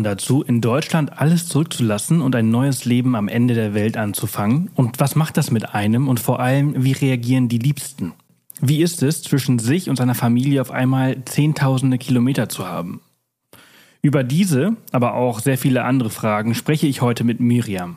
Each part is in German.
man dazu, in Deutschland alles zurückzulassen und ein neues Leben am Ende der Welt anzufangen? Und was macht das mit einem? Und vor allem, wie reagieren die Liebsten? Wie ist es, zwischen sich und seiner Familie auf einmal Zehntausende Kilometer zu haben? Über diese, aber auch sehr viele andere Fragen spreche ich heute mit Miriam.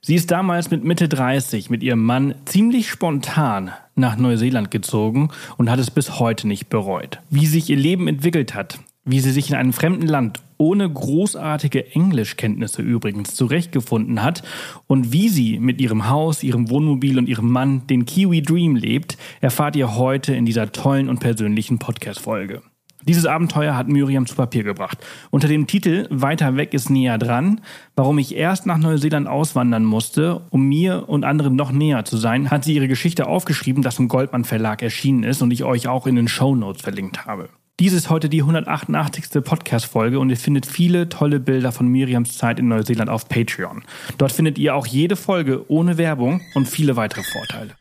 Sie ist damals mit Mitte 30 mit ihrem Mann ziemlich spontan nach Neuseeland gezogen und hat es bis heute nicht bereut. Wie sich ihr Leben entwickelt hat, wie sie sich in einem fremden Land ohne großartige Englischkenntnisse übrigens zurechtgefunden hat und wie sie mit ihrem Haus, ihrem Wohnmobil und ihrem Mann den Kiwi Dream lebt, erfahrt ihr heute in dieser tollen und persönlichen Podcast-Folge. Dieses Abenteuer hat Miriam zu Papier gebracht. Unter dem Titel Weiter weg ist näher dran, warum ich erst nach Neuseeland auswandern musste, um mir und anderen noch näher zu sein, hat sie ihre Geschichte aufgeschrieben, das im Goldmann Verlag erschienen ist und ich euch auch in den Show Notes verlinkt habe. Dies ist heute die 188. Podcast-Folge und ihr findet viele tolle Bilder von Miriams Zeit in Neuseeland auf Patreon. Dort findet ihr auch jede Folge ohne Werbung und viele weitere Vorteile.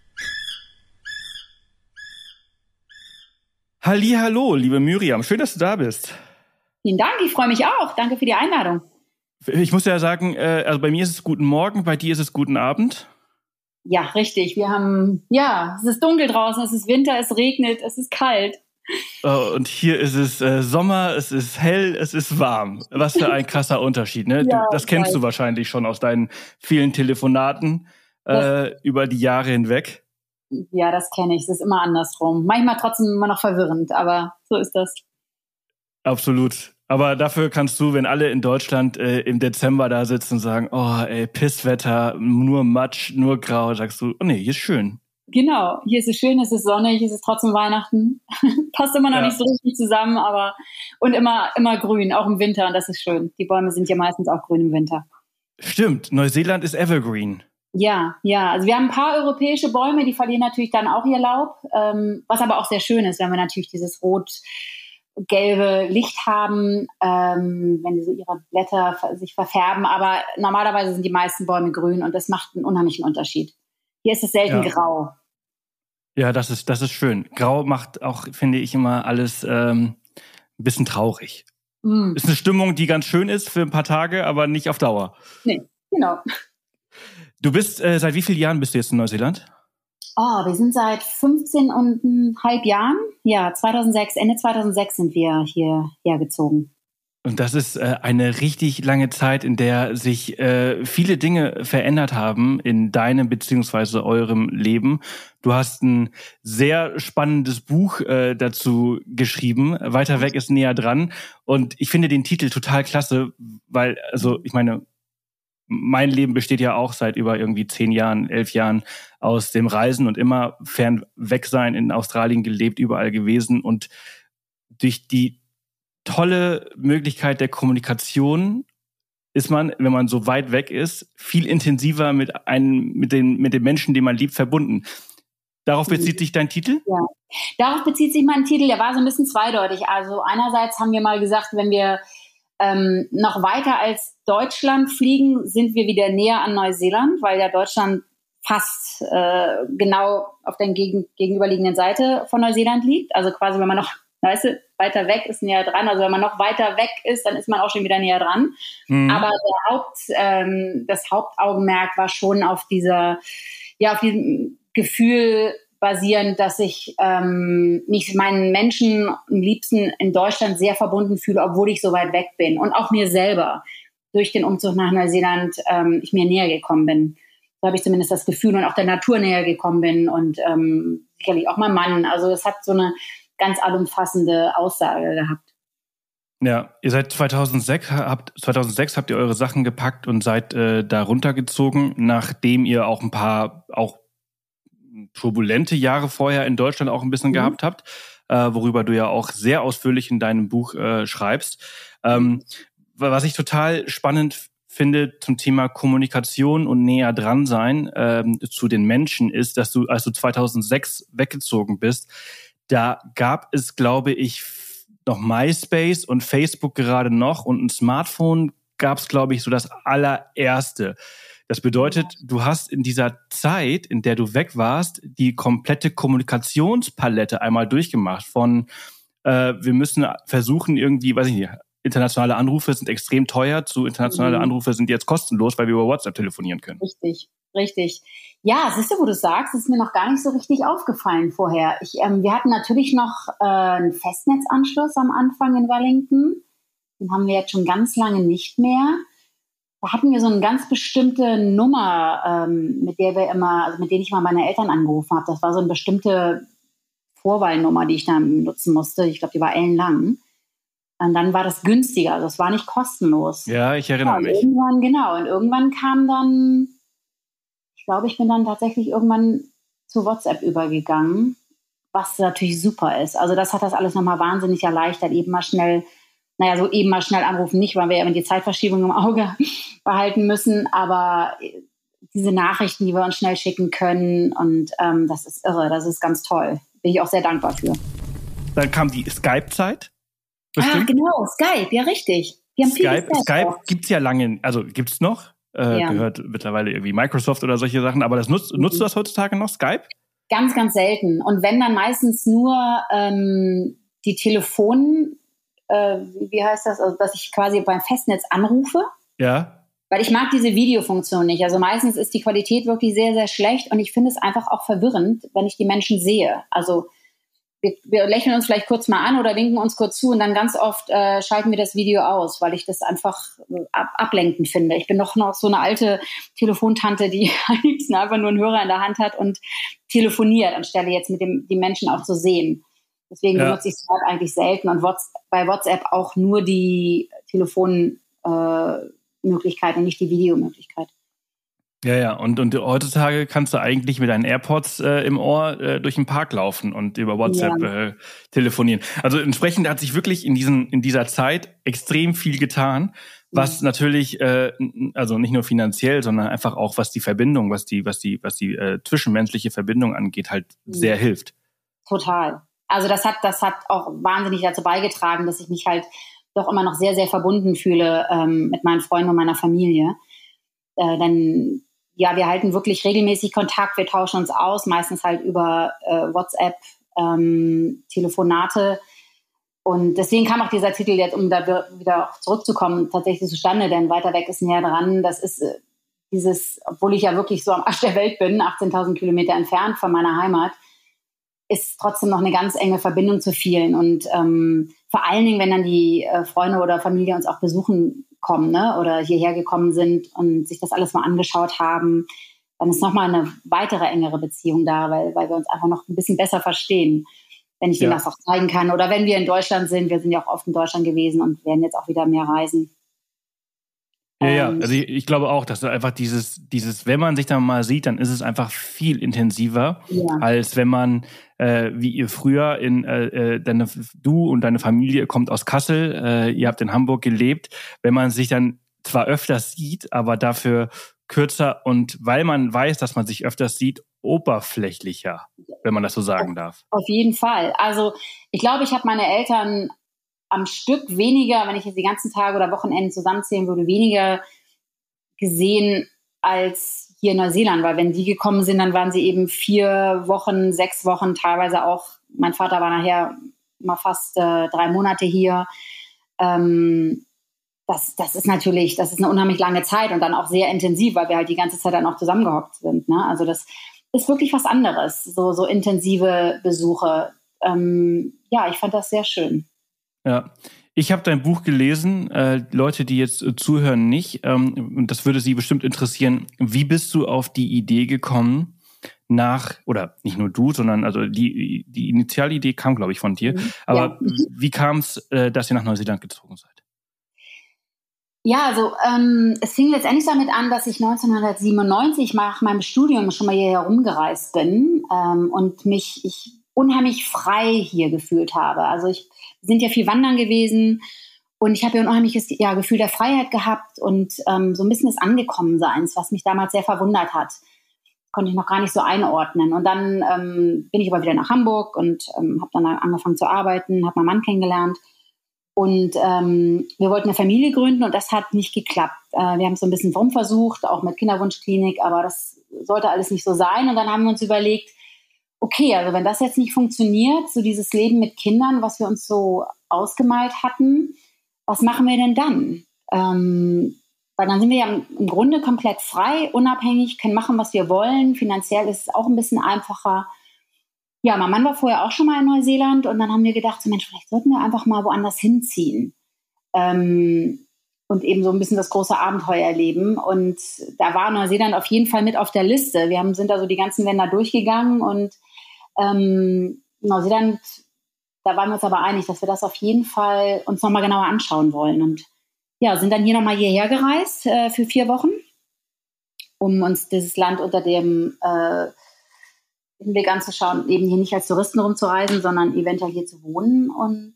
Hallo, liebe Miriam, schön, dass du da bist. Vielen Dank, ich freue mich auch. Danke für die Einladung. Ich muss ja sagen, äh, also bei mir ist es guten Morgen, bei dir ist es guten Abend. Ja, richtig. Wir haben, ja, es ist dunkel draußen, es ist Winter, es regnet, es ist kalt. Oh, und hier ist es äh, Sommer, es ist hell, es ist warm. Was für ein krasser Unterschied, ne? Ja, du, das kennst weiß. du wahrscheinlich schon aus deinen vielen Telefonaten äh, über die Jahre hinweg. Ja, das kenne ich. Es ist immer andersrum. Manchmal trotzdem immer noch verwirrend, aber so ist das. Absolut. Aber dafür kannst du, wenn alle in Deutschland äh, im Dezember da sitzen und sagen, oh ey, Pisswetter, nur Matsch, nur Grau, sagst du, oh nee, hier ist schön. Genau, hier ist es schön, es ist sonnig, es ist trotzdem Weihnachten. Passt immer noch ja. nicht so richtig zusammen, aber und immer, immer grün, auch im Winter, und das ist schön. Die Bäume sind ja meistens auch grün im Winter. Stimmt, Neuseeland ist Evergreen. Ja, ja. Also wir haben ein paar europäische Bäume, die verlieren natürlich dann auch ihr Laub, ähm, was aber auch sehr schön ist, wenn wir natürlich dieses rot-gelbe Licht haben, ähm, wenn die so ihre Blätter sich verfärben. Aber normalerweise sind die meisten Bäume grün und das macht einen unheimlichen Unterschied. Hier ist es selten ja. grau. Ja, das ist, das ist schön. Grau macht auch, finde ich, immer alles ähm, ein bisschen traurig. Mm. Ist eine Stimmung, die ganz schön ist für ein paar Tage, aber nicht auf Dauer. Nee, genau. Du bist, äh, seit wie vielen Jahren bist du jetzt in Neuseeland? Oh, wir sind seit 15 und ein halb Jahren. Ja, 2006, Ende 2006 sind wir hierher gezogen. Und das ist äh, eine richtig lange Zeit, in der sich äh, viele Dinge verändert haben in deinem beziehungsweise eurem Leben. Du hast ein sehr spannendes Buch äh, dazu geschrieben. Weiter weg ist näher dran. Und ich finde den Titel total klasse, weil, also ich meine, mein Leben besteht ja auch seit über irgendwie zehn Jahren, elf Jahren aus dem Reisen und immer fern weg sein, in Australien gelebt, überall gewesen und durch die tolle Möglichkeit der Kommunikation ist man, wenn man so weit weg ist, viel intensiver mit einem, mit den, mit den Menschen, die man liebt, verbunden. Darauf bezieht sich dein Titel? Ja, darauf bezieht sich mein Titel. Der war so ein bisschen zweideutig. Also einerseits haben wir mal gesagt, wenn wir ähm, noch weiter als Deutschland fliegen, sind wir wieder näher an Neuseeland, weil ja Deutschland fast äh, genau auf der gegen, gegenüberliegenden Seite von Neuseeland liegt. Also quasi, wenn man noch Weißt du, weiter weg ist näher dran. Also wenn man noch weiter weg ist, dann ist man auch schon wieder näher dran. Mhm. Aber Haupt, ähm, das Hauptaugenmerk war schon auf dieser, ja, auf diesem Gefühl basierend, dass ich ähm, mich meinen Menschen am liebsten in Deutschland sehr verbunden fühle, obwohl ich so weit weg bin. Und auch mir selber durch den Umzug nach Neuseeland ähm, ich mir näher gekommen bin. So habe ich zumindest das Gefühl und auch der Natur näher gekommen bin und ähm, sicherlich auch mein Mann. Also es hat so eine ganz allumfassende Aussage gehabt. Ja, ihr seid 2006 habt 2006 habt ihr eure Sachen gepackt und seid äh, da runtergezogen, nachdem ihr auch ein paar auch turbulente Jahre vorher in Deutschland auch ein bisschen mhm. gehabt habt, äh, worüber du ja auch sehr ausführlich in deinem Buch äh, schreibst. Ähm, was ich total spannend finde zum Thema Kommunikation und näher dran sein ähm, zu den Menschen ist, dass du, als du 2006 weggezogen bist, da gab es, glaube ich, noch MySpace und Facebook gerade noch und ein Smartphone gab es, glaube ich, so das allererste. Das bedeutet, du hast in dieser Zeit, in der du weg warst, die komplette Kommunikationspalette einmal durchgemacht. Von äh, wir müssen versuchen, irgendwie, weiß ich nicht, internationale Anrufe sind extrem teuer, zu internationale mhm. Anrufe sind jetzt kostenlos, weil wir über WhatsApp telefonieren können. Richtig, richtig. Ja, siehst du, wo du sagst, ist mir noch gar nicht so richtig aufgefallen vorher. Ich, ähm, wir hatten natürlich noch äh, einen Festnetzanschluss am Anfang in Wellington. Den haben wir jetzt schon ganz lange nicht mehr. Da hatten wir so eine ganz bestimmte Nummer, ähm, mit der wir immer, also mit der ich mal meine Eltern angerufen habe. Das war so eine bestimmte Vorwahlnummer, die ich dann nutzen musste. Ich glaube, die war ellenlang. Und dann war das günstiger, also es war nicht kostenlos. Ja, ich erinnere ja, mich. Irgendwann, genau, und irgendwann kam dann, ich glaube, ich bin dann tatsächlich irgendwann zu WhatsApp übergegangen, was natürlich super ist. Also das hat das alles nochmal wahnsinnig erleichtert, eben mal schnell, naja, so eben mal schnell anrufen nicht, weil wir ja immer die Zeitverschiebung im Auge behalten müssen, aber diese Nachrichten, die wir uns schnell schicken können und ähm, das ist irre, das ist ganz toll. Bin ich auch sehr dankbar für. Dann kam die Skype-Zeit. Ah, genau, Skype, ja richtig. Wir haben Skype, Skype, Skype gibt's ja lange, also gibt's noch, äh, ja. gehört mittlerweile irgendwie Microsoft oder solche Sachen, aber das nutzt, mhm. nutzt du das heutzutage noch, Skype? Ganz, ganz selten. Und wenn dann meistens nur ähm, die Telefon, äh, wie heißt das, also dass ich quasi beim Festnetz anrufe. Ja. Weil ich mag diese Videofunktion nicht. Also meistens ist die Qualität wirklich sehr, sehr schlecht und ich finde es einfach auch verwirrend, wenn ich die Menschen sehe. Also wir, wir, lächeln uns vielleicht kurz mal an oder winken uns kurz zu und dann ganz oft äh, schalten wir das Video aus, weil ich das einfach äh, ab, ablenkend finde. Ich bin doch noch so eine alte Telefontante, die am liebsten einfach nur einen Hörer in der Hand hat und telefoniert, anstelle jetzt mit dem die Menschen auch zu sehen. Deswegen ja. benutze ich Skype eigentlich selten und bei WhatsApp auch nur die Telefonmöglichkeit äh, und nicht die Videomöglichkeit. Ja, ja, und, und heutzutage kannst du eigentlich mit deinen AirPods äh, im Ohr äh, durch den Park laufen und über WhatsApp ja. äh, telefonieren. Also entsprechend hat sich wirklich in, diesen, in dieser Zeit extrem viel getan, was mhm. natürlich, äh, also nicht nur finanziell, sondern einfach auch, was die Verbindung, was die, was die, was die äh, zwischenmenschliche Verbindung angeht, halt mhm. sehr hilft. Total. Also das hat, das hat auch wahnsinnig dazu beigetragen, dass ich mich halt doch immer noch sehr, sehr verbunden fühle ähm, mit meinen Freunden und meiner Familie. Äh, denn ja, wir halten wirklich regelmäßig Kontakt, wir tauschen uns aus, meistens halt über äh, WhatsApp, ähm, Telefonate. Und deswegen kam auch dieser Titel jetzt, um da wieder zurückzukommen, tatsächlich zustande, denn weiter weg ist näher dran. Das ist äh, dieses, obwohl ich ja wirklich so am Arsch der Welt bin, 18.000 Kilometer entfernt von meiner Heimat, ist trotzdem noch eine ganz enge Verbindung zu vielen. Und ähm, vor allen Dingen, wenn dann die äh, Freunde oder Familie uns auch besuchen kommen ne? oder hierher gekommen sind und sich das alles mal angeschaut haben, dann ist nochmal eine weitere engere Beziehung da, weil, weil wir uns einfach noch ein bisschen besser verstehen, wenn ich ja. denen das auch zeigen kann. Oder wenn wir in Deutschland sind, wir sind ja auch oft in Deutschland gewesen und werden jetzt auch wieder mehr reisen. Ja, ja, also ich, ich, glaube auch, dass einfach dieses, dieses, wenn man sich dann mal sieht, dann ist es einfach viel intensiver, ja. als wenn man, äh, wie ihr früher in äh, äh, deine, du und deine Familie kommt aus Kassel, äh, ihr habt in Hamburg gelebt, wenn man sich dann zwar öfters sieht, aber dafür kürzer und weil man weiß, dass man sich öfters sieht, oberflächlicher, wenn man das so sagen darf. Auf jeden Fall. Also ich glaube, ich habe meine Eltern am Stück weniger, wenn ich jetzt die ganzen Tage oder Wochenenden zusammenzählen würde, weniger gesehen als hier in Neuseeland, weil wenn die gekommen sind, dann waren sie eben vier Wochen, sechs Wochen, teilweise auch, mein Vater war nachher mal fast äh, drei Monate hier. Ähm, das, das ist natürlich, das ist eine unheimlich lange Zeit und dann auch sehr intensiv, weil wir halt die ganze Zeit dann auch zusammengehockt sind. Ne? Also das ist wirklich was anderes, so, so intensive Besuche. Ähm, ja, ich fand das sehr schön. Ja. Ich habe dein Buch gelesen, äh, Leute, die jetzt äh, zuhören, nicht. Ähm, und das würde Sie bestimmt interessieren. Wie bist du auf die Idee gekommen, nach, oder nicht nur du, sondern also die, die Initialidee kam, glaube ich, von dir. Mhm. Aber ja. wie kam es, äh, dass ihr nach Neuseeland gezogen seid? Ja, also ähm, es fing letztendlich damit an, dass ich 1997 nach meinem Studium schon mal hierher rumgereist bin ähm, und mich ich unheimlich frei hier gefühlt habe. Also ich sind ja viel wandern gewesen Und ich habe ein unheimliches ja, Gefühl der Freiheit gehabt und ähm, so ein bisschen des Angekommenseins, was mich damals sehr verwundert hat. Konnte ich noch gar nicht so einordnen. Und dann ähm, bin ich aber wieder nach Hamburg und ähm, habe dann angefangen zu arbeiten, habe meinen Mann kennengelernt. Und ähm, wir wollten eine Familie gründen und das hat nicht geklappt. Äh, wir haben es so ein bisschen versucht, auch mit Kinderwunschklinik, aber das sollte alles nicht so sein. Und dann haben wir uns überlegt, okay, also wenn das jetzt nicht funktioniert, so dieses Leben mit Kindern, was wir uns so ausgemalt hatten, was machen wir denn dann? Ähm, weil dann sind wir ja im Grunde komplett frei, unabhängig, können machen, was wir wollen. Finanziell ist es auch ein bisschen einfacher. Ja, mein Mann war vorher auch schon mal in Neuseeland und dann haben wir gedacht, so Mensch, vielleicht sollten wir einfach mal woanders hinziehen. Ähm, und eben so ein bisschen das große Abenteuer erleben. Und da war Neuseeland auf jeden Fall mit auf der Liste. Wir haben, sind da so die ganzen Länder durchgegangen und ähm, Neuseeland da waren wir uns aber einig, dass wir das auf jeden Fall uns nochmal genauer anschauen wollen. Und ja, sind dann hier nochmal hierher gereist äh, für vier Wochen, um uns dieses Land unter dem äh, Hinblick anzuschauen, eben hier nicht als Touristen rumzureisen, sondern eventuell hier zu wohnen. Und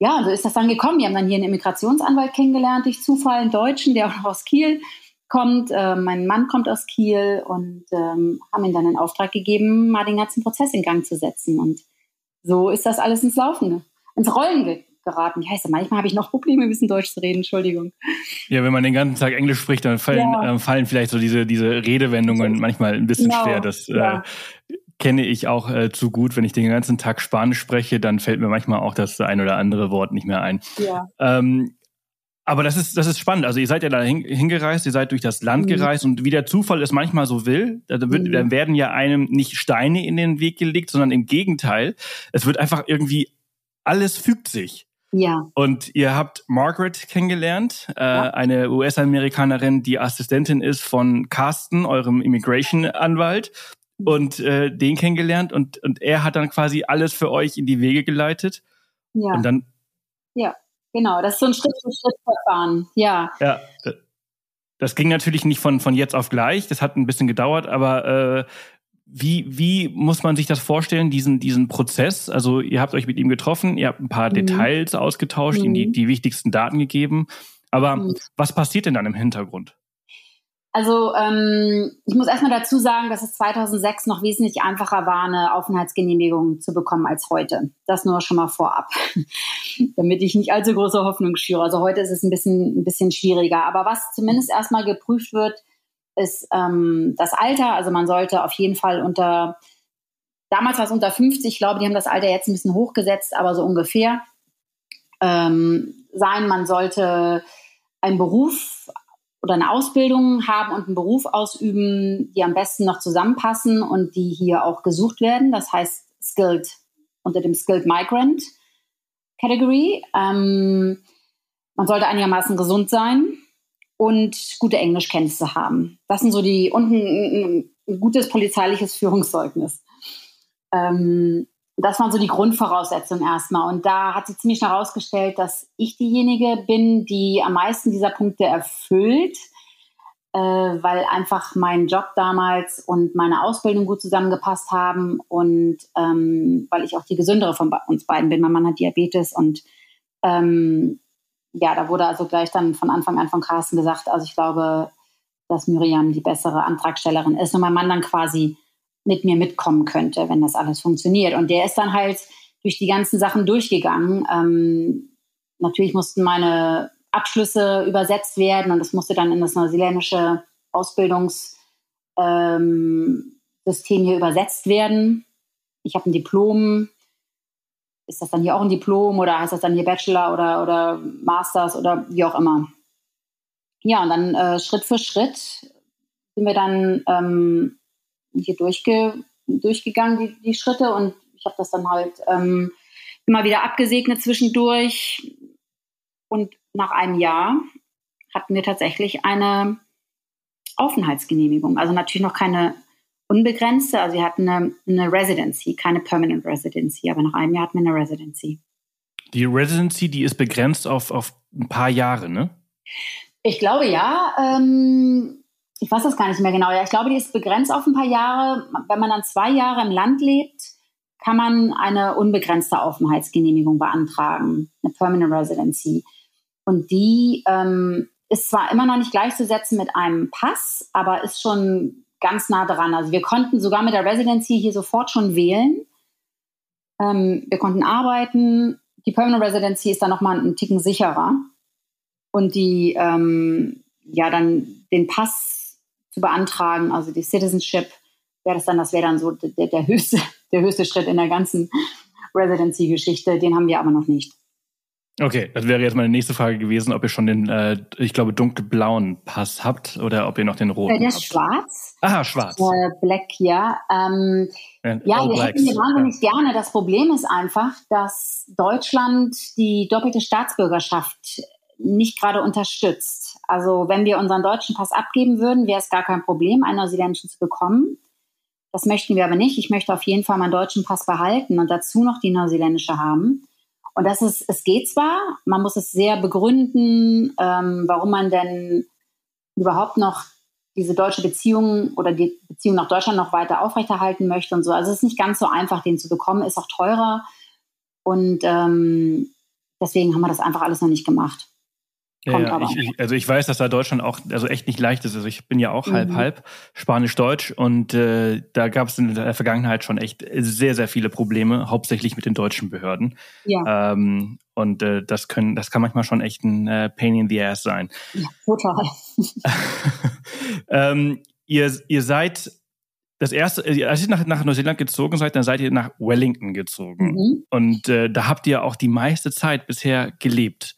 ja, so ist das dann gekommen. Wir haben dann hier einen Immigrationsanwalt kennengelernt, durch Zufall, einen Deutschen, der auch aus Kiel kommt. Äh, mein Mann kommt aus Kiel und ähm, haben ihm dann den Auftrag gegeben, mal den ganzen Prozess in Gang zu setzen. Und so ist das alles ins Laufen, ins Rollen ge geraten. Ich heiße, manchmal habe ich noch Probleme, ein bisschen Deutsch zu reden, Entschuldigung. Ja, wenn man den ganzen Tag Englisch spricht, dann fallen, ja. äh, fallen vielleicht so diese, diese Redewendungen manchmal ein bisschen genau. schwer. Das ja. äh, kenne ich auch äh, zu gut. Wenn ich den ganzen Tag Spanisch spreche, dann fällt mir manchmal auch das ein oder andere Wort nicht mehr ein. Ja. Ähm, aber das ist, das ist spannend. Also ihr seid ja da hingereist, ihr seid durch das Land mhm. gereist und wie der Zufall es manchmal so will, da, wird, mhm. dann werden ja einem nicht Steine in den Weg gelegt, sondern im Gegenteil. Es wird einfach irgendwie, alles fügt sich. Ja. Und ihr habt Margaret kennengelernt, äh, ja. eine US-Amerikanerin, die Assistentin ist von Carsten, eurem Immigration-Anwalt, mhm. und äh, den kennengelernt und, und er hat dann quasi alles für euch in die Wege geleitet. Ja. Und dann ja. Genau, das ist so ein Schritt-für-Schritt-Verfahren, ja. Ja, das ging natürlich nicht von, von jetzt auf gleich, das hat ein bisschen gedauert, aber äh, wie, wie muss man sich das vorstellen, diesen, diesen Prozess? Also ihr habt euch mit ihm getroffen, ihr habt ein paar mhm. Details ausgetauscht, mhm. ihm die, die wichtigsten Daten gegeben, aber mhm. was passiert denn dann im Hintergrund? Also ähm, ich muss erstmal dazu sagen, dass es 2006 noch wesentlich einfacher war, eine Aufenthaltsgenehmigung zu bekommen als heute. Das nur schon mal vorab, damit ich nicht allzu große Hoffnung schüre. Also heute ist es ein bisschen, ein bisschen schwieriger. Aber was zumindest erstmal geprüft wird, ist ähm, das Alter. Also man sollte auf jeden Fall unter, damals war es unter 50, ich glaube, die haben das Alter jetzt ein bisschen hochgesetzt, aber so ungefähr ähm, sein. Man sollte einen Beruf oder eine Ausbildung haben und einen Beruf ausüben, die am besten noch zusammenpassen und die hier auch gesucht werden. Das heißt Skilled unter dem Skilled Migrant Category. Ähm, man sollte einigermaßen gesund sein und gute Englischkenntnisse haben. Das sind so die und ein, ein gutes polizeiliches Führungszeugnis. Ähm, das waren so die Grundvoraussetzungen erstmal. Und da hat sich ziemlich herausgestellt, dass ich diejenige bin, die am meisten dieser Punkte erfüllt, äh, weil einfach mein Job damals und meine Ausbildung gut zusammengepasst haben und ähm, weil ich auch die gesündere von uns beiden bin. Mein Mann hat Diabetes und ähm, ja, da wurde also gleich dann von Anfang an von Carsten gesagt, also ich glaube, dass Miriam die bessere Antragstellerin ist und mein Mann dann quasi mit mir mitkommen könnte, wenn das alles funktioniert. Und der ist dann halt durch die ganzen Sachen durchgegangen. Ähm, natürlich mussten meine Abschlüsse übersetzt werden und das musste dann in das neuseeländische Ausbildungssystem ähm, hier übersetzt werden. Ich habe ein Diplom. Ist das dann hier auch ein Diplom oder heißt das dann hier Bachelor oder, oder Masters oder wie auch immer? Ja, und dann äh, Schritt für Schritt sind wir dann ähm, hier durchge, durchgegangen, die, die Schritte. Und ich habe das dann halt ähm, immer wieder abgesegnet zwischendurch. Und nach einem Jahr hatten wir tatsächlich eine Aufenthaltsgenehmigung. Also natürlich noch keine unbegrenzte, also wir hatten eine, eine Residency, keine Permanent Residency, aber nach einem Jahr hatten wir eine Residency. Die Residency, die ist begrenzt auf, auf ein paar Jahre, ne? Ich glaube ja. Ähm, ich weiß das gar nicht mehr genau. Ja, ich glaube, die ist begrenzt auf ein paar Jahre. Wenn man dann zwei Jahre im Land lebt, kann man eine unbegrenzte Aufenthaltsgenehmigung beantragen, eine Permanent Residency. Und die ähm, ist zwar immer noch nicht gleichzusetzen mit einem Pass, aber ist schon ganz nah dran. Also wir konnten sogar mit der Residency hier sofort schon wählen. Ähm, wir konnten arbeiten. Die Permanent Residency ist dann nochmal einen Ticken sicherer. Und die, ähm, ja, dann den Pass zu beantragen, also die Citizenship, wäre das dann, das wäre dann so der, der, höchste, der höchste Schritt in der ganzen Residency-Geschichte. Den haben wir aber noch nicht. Okay, das wäre jetzt meine nächste Frage gewesen, ob ihr schon den, äh, ich glaube, dunkelblauen Pass habt oder ob ihr noch den roten habt. Der ist schwarz. Aha, schwarz. Äh, black, ja. Ähm, ja, wir blacks. hätten wir wahnsinnig ja. gerne. Das Problem ist einfach, dass Deutschland die doppelte Staatsbürgerschaft nicht gerade unterstützt. Also wenn wir unseren deutschen Pass abgeben würden, wäre es gar kein Problem, einen neuseeländischen zu bekommen. Das möchten wir aber nicht. Ich möchte auf jeden Fall meinen deutschen Pass behalten und dazu noch die neuseeländische haben. Und das ist, es geht zwar, man muss es sehr begründen, ähm, warum man denn überhaupt noch diese deutsche Beziehung oder die Beziehung nach Deutschland noch weiter aufrechterhalten möchte und so. Also es ist nicht ganz so einfach, den zu bekommen, ist auch teurer. Und ähm, deswegen haben wir das einfach alles noch nicht gemacht. Ja, ja ich, ich, also ich weiß, dass da Deutschland auch also echt nicht leicht ist. Also ich bin ja auch mhm. halb halb Spanisch-Deutsch und äh, da gab es in der Vergangenheit schon echt sehr sehr viele Probleme, hauptsächlich mit den deutschen Behörden. Ja. Ähm, und äh, das können das kann manchmal schon echt ein äh, Pain in the ass sein. Ja, total. ähm, ihr ihr seid das erste, äh, als ihr nach, nach Neuseeland gezogen seid, dann seid ihr nach Wellington gezogen. Mhm. Und äh, da habt ihr auch die meiste Zeit bisher gelebt.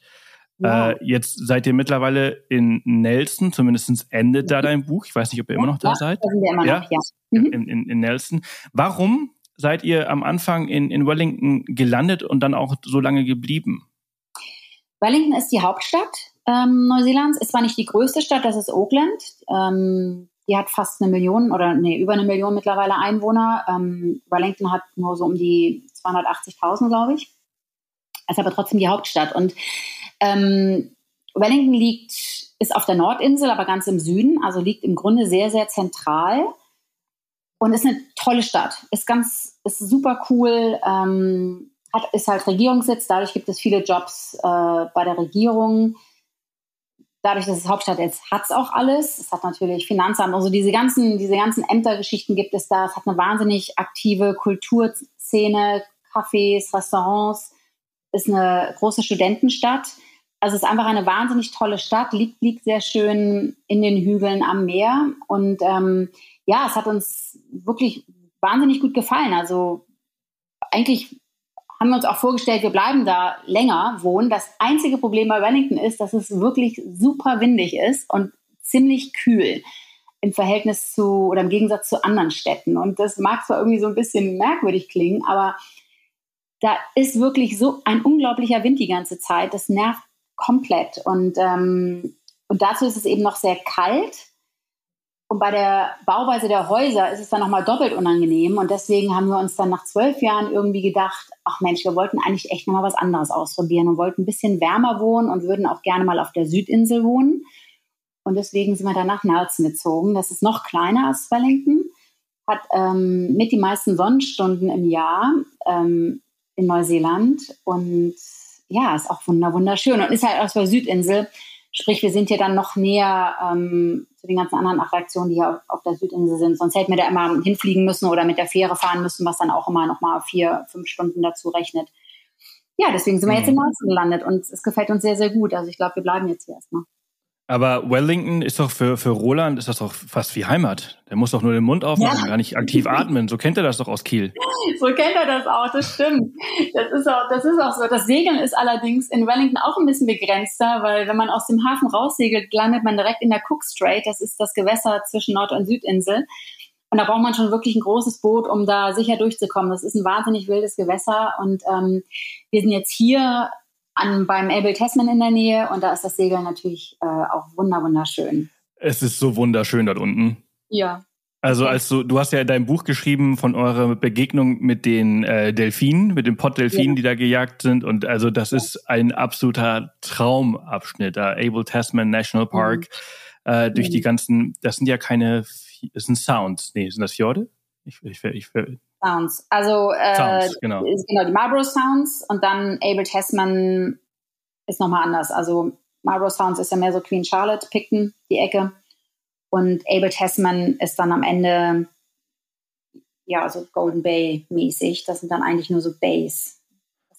Wow. Äh, jetzt seid ihr mittlerweile in Nelson, zumindest endet da mhm. dein Buch. Ich weiß nicht, ob ihr immer noch da ja, seid. sind wir immer ja? noch, ja. Mhm. In, in, in Nelson. Warum seid ihr am Anfang in, in Wellington gelandet und dann auch so lange geblieben? Wellington ist die Hauptstadt ähm, Neuseelands. Ist zwar nicht die größte Stadt, das ist Auckland. Ähm, die hat fast eine Million oder nee, über eine Million mittlerweile Einwohner. Ähm, Wellington hat nur so um die 280.000, glaube ich. Ist aber trotzdem die Hauptstadt. Und ähm, Wellington liegt, ist auf der Nordinsel, aber ganz im Süden, also liegt im Grunde sehr, sehr zentral und ist eine tolle Stadt. Ist ganz, ist super cool, ähm, hat, ist halt Regierungssitz, dadurch gibt es viele Jobs äh, bei der Regierung. Dadurch, dass es Hauptstadt ist, hat es auch alles. Es hat natürlich Finanzamt, also diese ganzen, diese ganzen Ämtergeschichten gibt es da. Es hat eine wahnsinnig aktive Kulturszene, Cafés, Restaurants, ist eine große Studentenstadt. Also es ist einfach eine wahnsinnig tolle Stadt, liegt, liegt sehr schön in den Hügeln am Meer. Und ähm, ja, es hat uns wirklich wahnsinnig gut gefallen. Also eigentlich haben wir uns auch vorgestellt, wir bleiben da länger wohnen. Das einzige Problem bei Wellington ist, dass es wirklich super windig ist und ziemlich kühl im Verhältnis zu oder im Gegensatz zu anderen Städten. Und das mag zwar irgendwie so ein bisschen merkwürdig klingen, aber da ist wirklich so ein unglaublicher Wind die ganze Zeit. Das nervt komplett. Und, ähm, und dazu ist es eben noch sehr kalt. Und bei der Bauweise der Häuser ist es dann nochmal doppelt unangenehm. Und deswegen haben wir uns dann nach zwölf Jahren irgendwie gedacht, ach Mensch, wir wollten eigentlich echt nochmal was anderes ausprobieren und wollten ein bisschen wärmer wohnen und würden auch gerne mal auf der Südinsel wohnen. Und deswegen sind wir dann nach Nelson gezogen. Das ist noch kleiner als Wellington, hat ähm, mit die meisten Sonnenstunden im Jahr ähm, in Neuseeland und ja, ist auch wunderschön und ist halt aus der Südinsel. Sprich, wir sind hier dann noch näher ähm, zu den ganzen anderen Attraktionen, die hier auf, der Südinsel sind. Sonst hätten wir da immer hinfliegen müssen oder mit der Fähre fahren müssen, was dann auch immer noch mal vier, fünf Stunden dazu rechnet. Ja, deswegen sind wir jetzt in mhm. gelandet und es gefällt uns sehr, sehr gut. Also ich glaube, wir bleiben jetzt hier erstmal. Aber Wellington ist doch für, für Roland ist das doch fast wie Heimat. Der muss doch nur den Mund aufmachen, ja. gar nicht aktiv atmen. So kennt er das doch aus Kiel. So kennt er das auch, das stimmt. Das ist auch, das ist auch so. Das Segeln ist allerdings in Wellington auch ein bisschen begrenzter, weil wenn man aus dem Hafen raussegelt, landet man direkt in der Cook Strait. Das ist das Gewässer zwischen Nord- und Südinsel. Und da braucht man schon wirklich ein großes Boot, um da sicher durchzukommen. Das ist ein wahnsinnig wildes Gewässer. Und ähm, wir sind jetzt hier an, beim Abel Tasman in der Nähe und da ist das Segeln natürlich äh, auch wunder wunderschön. Es ist so wunderschön dort unten. Ja. Also als du, du hast ja in deinem Buch geschrieben von eurer Begegnung mit den äh, Delfinen, mit den Pottdelfinen, ja. die da gejagt sind. Und also das ja. ist ein absoluter Traumabschnitt, da Abel Tasman National mhm. Park, mhm. äh, durch mhm. die ganzen, das sind ja keine, das sind Sounds. Nee, sind das Fjorde? Ich, ich, ich, Sounds. Also äh, Sounds, genau. genau, die Marlboro Sounds und dann Abel Tasman ist nochmal anders. Also Marlboro Sounds ist ja mehr so Queen Charlotte, Picton, die Ecke. Und Abel Tasman ist dann am Ende ja so Golden Bay mäßig. Das sind dann eigentlich nur so Bays.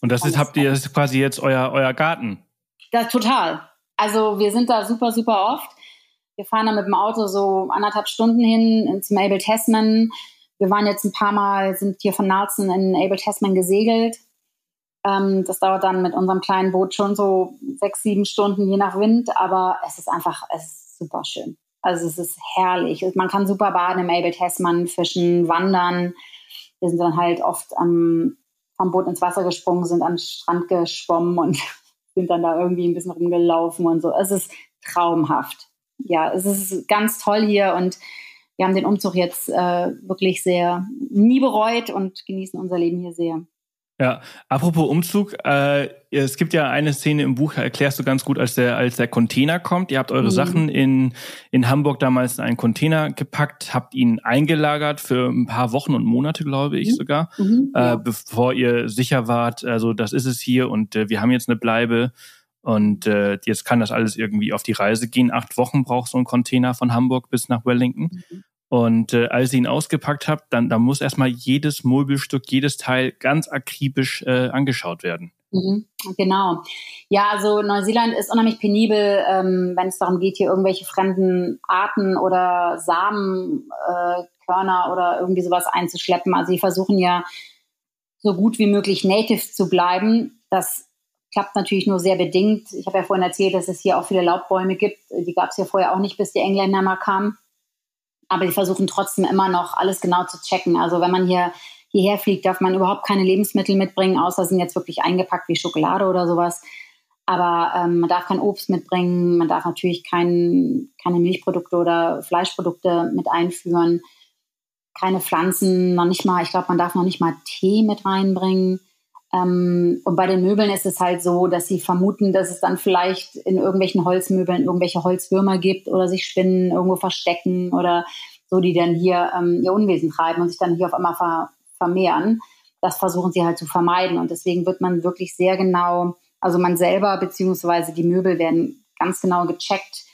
Und das ist, habt ihr, das ist quasi jetzt euer, euer Garten? Ja, total. Also wir sind da super, super oft. Wir fahren da mit dem Auto so anderthalb Stunden hin zum Abel Tasman. Wir waren jetzt ein paar Mal, sind hier von Nelson in Abel Tasman gesegelt. Ähm, das dauert dann mit unserem kleinen Boot schon so sechs, sieben Stunden, je nach Wind. Aber es ist einfach, es ist super schön. Also es ist herrlich. Man kann super baden im Abel Tasman, fischen, wandern. Wir sind dann halt oft am, vom Boot ins Wasser gesprungen, sind den Strand geschwommen und sind dann da irgendwie ein bisschen rumgelaufen und so. Es ist traumhaft. Ja, es ist ganz toll hier und wir haben den Umzug jetzt äh, wirklich sehr nie bereut und genießen unser Leben hier sehr. Ja, apropos Umzug, äh, es gibt ja eine Szene im Buch, erklärst du ganz gut, als der, als der Container kommt. Ihr habt eure mhm. Sachen in, in Hamburg damals in einen Container gepackt, habt ihn eingelagert für ein paar Wochen und Monate, glaube ich mhm. sogar, mhm, ja. äh, bevor ihr sicher wart, also das ist es hier und äh, wir haben jetzt eine Bleibe und äh, jetzt kann das alles irgendwie auf die Reise gehen. Acht Wochen braucht so ein Container von Hamburg bis nach Wellington. Mhm. Und äh, als ihr ihn ausgepackt habt, dann, dann muss erstmal jedes Möbelstück, jedes Teil ganz akribisch äh, angeschaut werden. Mhm, genau. Ja, also Neuseeland ist unheimlich penibel, ähm, wenn es darum geht, hier irgendwelche fremden Arten oder Samenkörner äh, oder irgendwie sowas einzuschleppen. Also sie versuchen ja so gut wie möglich native zu bleiben. Das klappt natürlich nur sehr bedingt. Ich habe ja vorhin erzählt, dass es hier auch viele Laubbäume gibt. Die gab es ja vorher auch nicht, bis die Engländer mal kamen aber die versuchen trotzdem immer noch alles genau zu checken. Also wenn man hier hierher fliegt, darf man überhaupt keine Lebensmittel mitbringen, außer sind jetzt wirklich eingepackt wie Schokolade oder sowas. Aber ähm, man darf kein Obst mitbringen, man darf natürlich kein, keine Milchprodukte oder Fleischprodukte mit einführen, keine Pflanzen, noch nicht mal, ich glaube, man darf noch nicht mal Tee mit reinbringen. Ähm, und bei den Möbeln ist es halt so, dass sie vermuten, dass es dann vielleicht in irgendwelchen Holzmöbeln irgendwelche Holzwürmer gibt oder sich Spinnen irgendwo verstecken oder so, die dann hier ähm, ihr Unwesen treiben und sich dann hier auf einmal ver vermehren. Das versuchen sie halt zu vermeiden. Und deswegen wird man wirklich sehr genau, also man selber beziehungsweise die Möbel werden ganz genau gecheckt.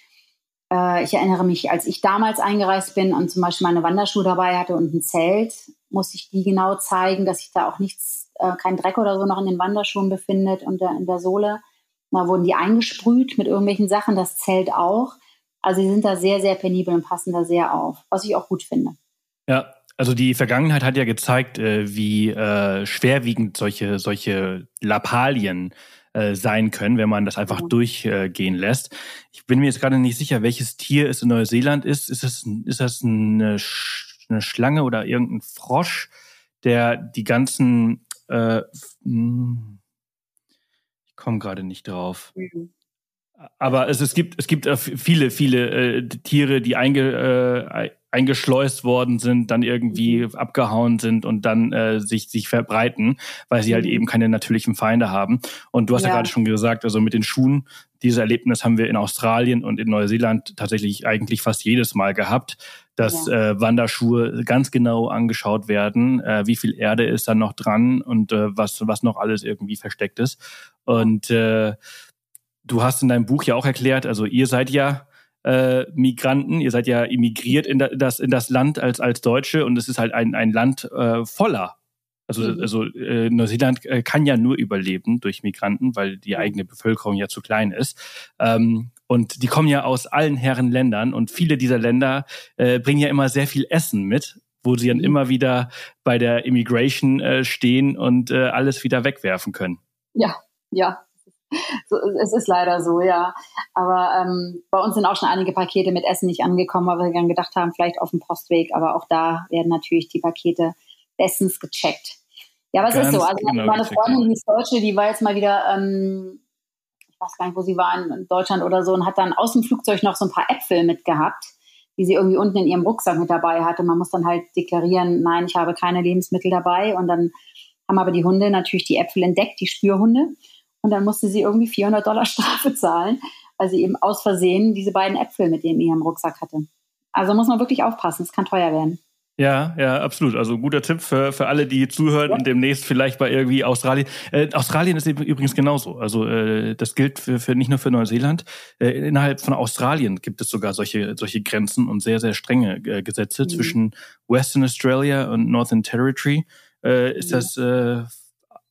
Äh, ich erinnere mich, als ich damals eingereist bin und zum Beispiel meine Wanderschuhe dabei hatte und ein Zelt, musste ich die genau zeigen, dass ich da auch nichts äh, kein Dreck oder so noch in den Wanderschuhen befindet und der, in der Sohle. Da wurden die eingesprüht mit irgendwelchen Sachen, das zählt auch. Also sie sind da sehr, sehr penibel und passen da sehr auf, was ich auch gut finde. Ja, also die Vergangenheit hat ja gezeigt, äh, wie äh, schwerwiegend solche, solche Lappalien äh, sein können, wenn man das einfach ja. durchgehen lässt. Ich bin mir jetzt gerade nicht sicher, welches Tier es in Neuseeland ist. Ist das, ist das eine, Sch eine Schlange oder irgendein Frosch, der die ganzen äh, hm, ich komme gerade nicht drauf. Mhm. Aber es, es gibt es gibt äh, viele viele äh, Tiere, die einge, äh, eingeschleust worden sind, dann irgendwie mhm. abgehauen sind und dann äh, sich sich verbreiten, weil sie halt mhm. halt eben keine natürlichen Feinde haben. Und du hast ja, ja gerade schon gesagt, also mit den Schuhen, dieses Erlebnis haben wir in Australien und in Neuseeland tatsächlich eigentlich fast jedes Mal gehabt dass ja. äh, Wanderschuhe ganz genau angeschaut werden, äh, wie viel Erde ist da noch dran und äh, was, was noch alles irgendwie versteckt ist. Und äh, du hast in deinem Buch ja auch erklärt, also ihr seid ja äh, Migranten, ihr seid ja immigriert in das, in das Land als, als Deutsche und es ist halt ein, ein Land äh, voller also, mhm. also äh, Neuseeland äh, kann ja nur überleben durch Migranten, weil die eigene Bevölkerung ja zu klein ist. Ähm, und die kommen ja aus allen Herren Ländern und viele dieser Länder äh, bringen ja immer sehr viel Essen mit, wo sie dann mhm. immer wieder bei der Immigration äh, stehen und äh, alles wieder wegwerfen können. Ja, ja. So, es ist leider so, ja. Aber ähm, bei uns sind auch schon einige Pakete mit Essen nicht angekommen, weil wir dann gedacht haben, vielleicht auf dem Postweg. Aber auch da werden natürlich die Pakete bestens gecheckt. Ja, es ist so. Also genau meine Freundin, die ist Deutsche, die war jetzt mal wieder ähm, ich weiß gar nicht, wo sie war, in Deutschland oder so, und hat dann aus dem Flugzeug noch so ein paar Äpfel mitgehabt, die sie irgendwie unten in ihrem Rucksack mit dabei hatte. Man muss dann halt deklarieren, nein, ich habe keine Lebensmittel dabei. Und dann haben aber die Hunde natürlich die Äpfel entdeckt, die Spürhunde. Und dann musste sie irgendwie 400 Dollar Strafe zahlen, weil sie eben aus Versehen diese beiden Äpfel mit in ihrem Rucksack hatte. Also muss man wirklich aufpassen, es kann teuer werden. Ja, ja, absolut. Also guter Tipp für, für alle, die zuhören ja. und demnächst vielleicht bei irgendwie Australien. Äh, Australien ist übrigens genauso. Also äh, das gilt für, für nicht nur für Neuseeland. Äh, innerhalb von Australien gibt es sogar solche solche Grenzen und sehr sehr strenge äh, Gesetze mhm. zwischen Western Australia und Northern Territory. Äh, ist mhm. das äh,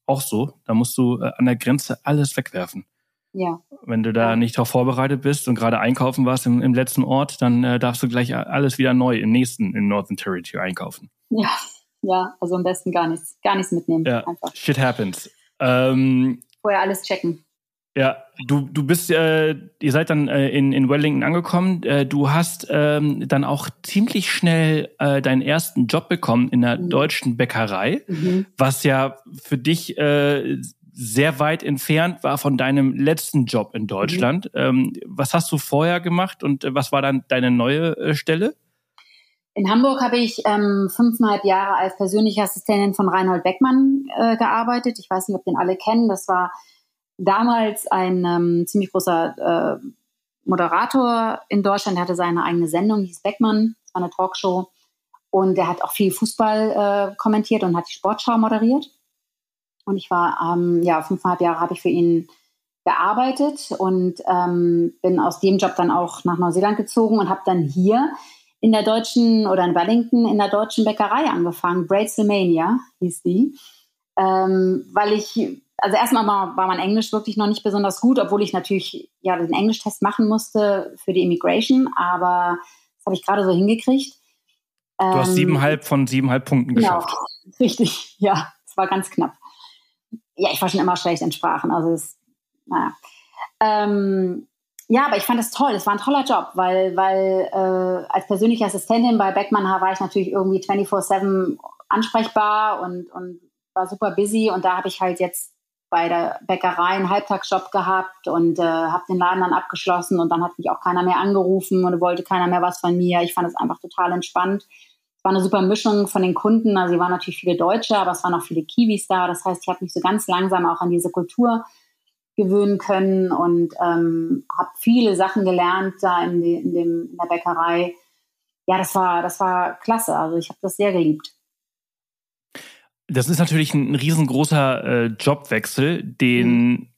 auch so? Da musst du äh, an der Grenze alles wegwerfen. Ja. Wenn du da ja. nicht darauf vorbereitet bist und gerade einkaufen warst im, im letzten Ort, dann äh, darfst du gleich alles wieder neu im nächsten in Northern Territory einkaufen. Ja, ja, also am besten gar nichts, gar nichts mitnehmen. Ja, einfach. Shit happens. Ähm, Vorher alles checken. Ja, du, du bist, äh, ihr seid dann äh, in, in Wellington angekommen. Äh, du hast ähm, dann auch ziemlich schnell äh, deinen ersten Job bekommen in der mhm. deutschen Bäckerei, mhm. was ja für dich äh, sehr weit entfernt war von deinem letzten Job in Deutschland. Mhm. Ähm, was hast du vorher gemacht und äh, was war dann deine neue äh, Stelle? In Hamburg habe ich ähm, fünfeinhalb Jahre als persönliche Assistentin von Reinhold Beckmann äh, gearbeitet. Ich weiß nicht, ob den alle kennen. Das war damals ein ähm, ziemlich großer äh, Moderator in Deutschland. Er hatte seine eigene Sendung, hieß Beckmann. Das war eine Talkshow. Und er hat auch viel Fußball äh, kommentiert und hat die Sportschau moderiert. Und ich war, ähm, ja, fünfeinhalb Jahre habe ich für ihn gearbeitet und ähm, bin aus dem Job dann auch nach Neuseeland gezogen und habe dann hier in der deutschen oder in Wellington in der deutschen Bäckerei angefangen. Braidselmania hieß die. Ähm, weil ich, also erstmal war, mein Englisch wirklich noch nicht besonders gut, obwohl ich natürlich ja den Englischtest machen musste für die Immigration, aber das habe ich gerade so hingekriegt. Du hast ähm, siebeneinhalb von siebeneinhalb Punkten genau, geschafft. Richtig, ja, es war ganz knapp ja, ich war schon immer schlecht in Sprachen. Also das, naja. Ähm, ja, aber ich fand es toll. Es war ein toller Job, weil, weil äh, als persönliche Assistentin bei Beckmann war ich natürlich irgendwie 24-7 ansprechbar und, und war super busy. Und da habe ich halt jetzt bei der Bäckerei einen Halbtagsjob gehabt und äh, habe den Laden dann abgeschlossen und dann hat mich auch keiner mehr angerufen und wollte keiner mehr was von mir. Ich fand es einfach total entspannt war eine super Mischung von den Kunden. Also, sie waren natürlich viele Deutsche, aber es waren auch viele Kiwis da. Das heißt, ich habe mich so ganz langsam auch an diese Kultur gewöhnen können und ähm, habe viele Sachen gelernt da in, die, in, dem, in der Bäckerei. Ja, das war, das war klasse. Also ich habe das sehr geliebt. Das ist natürlich ein riesengroßer äh, Jobwechsel, den mhm.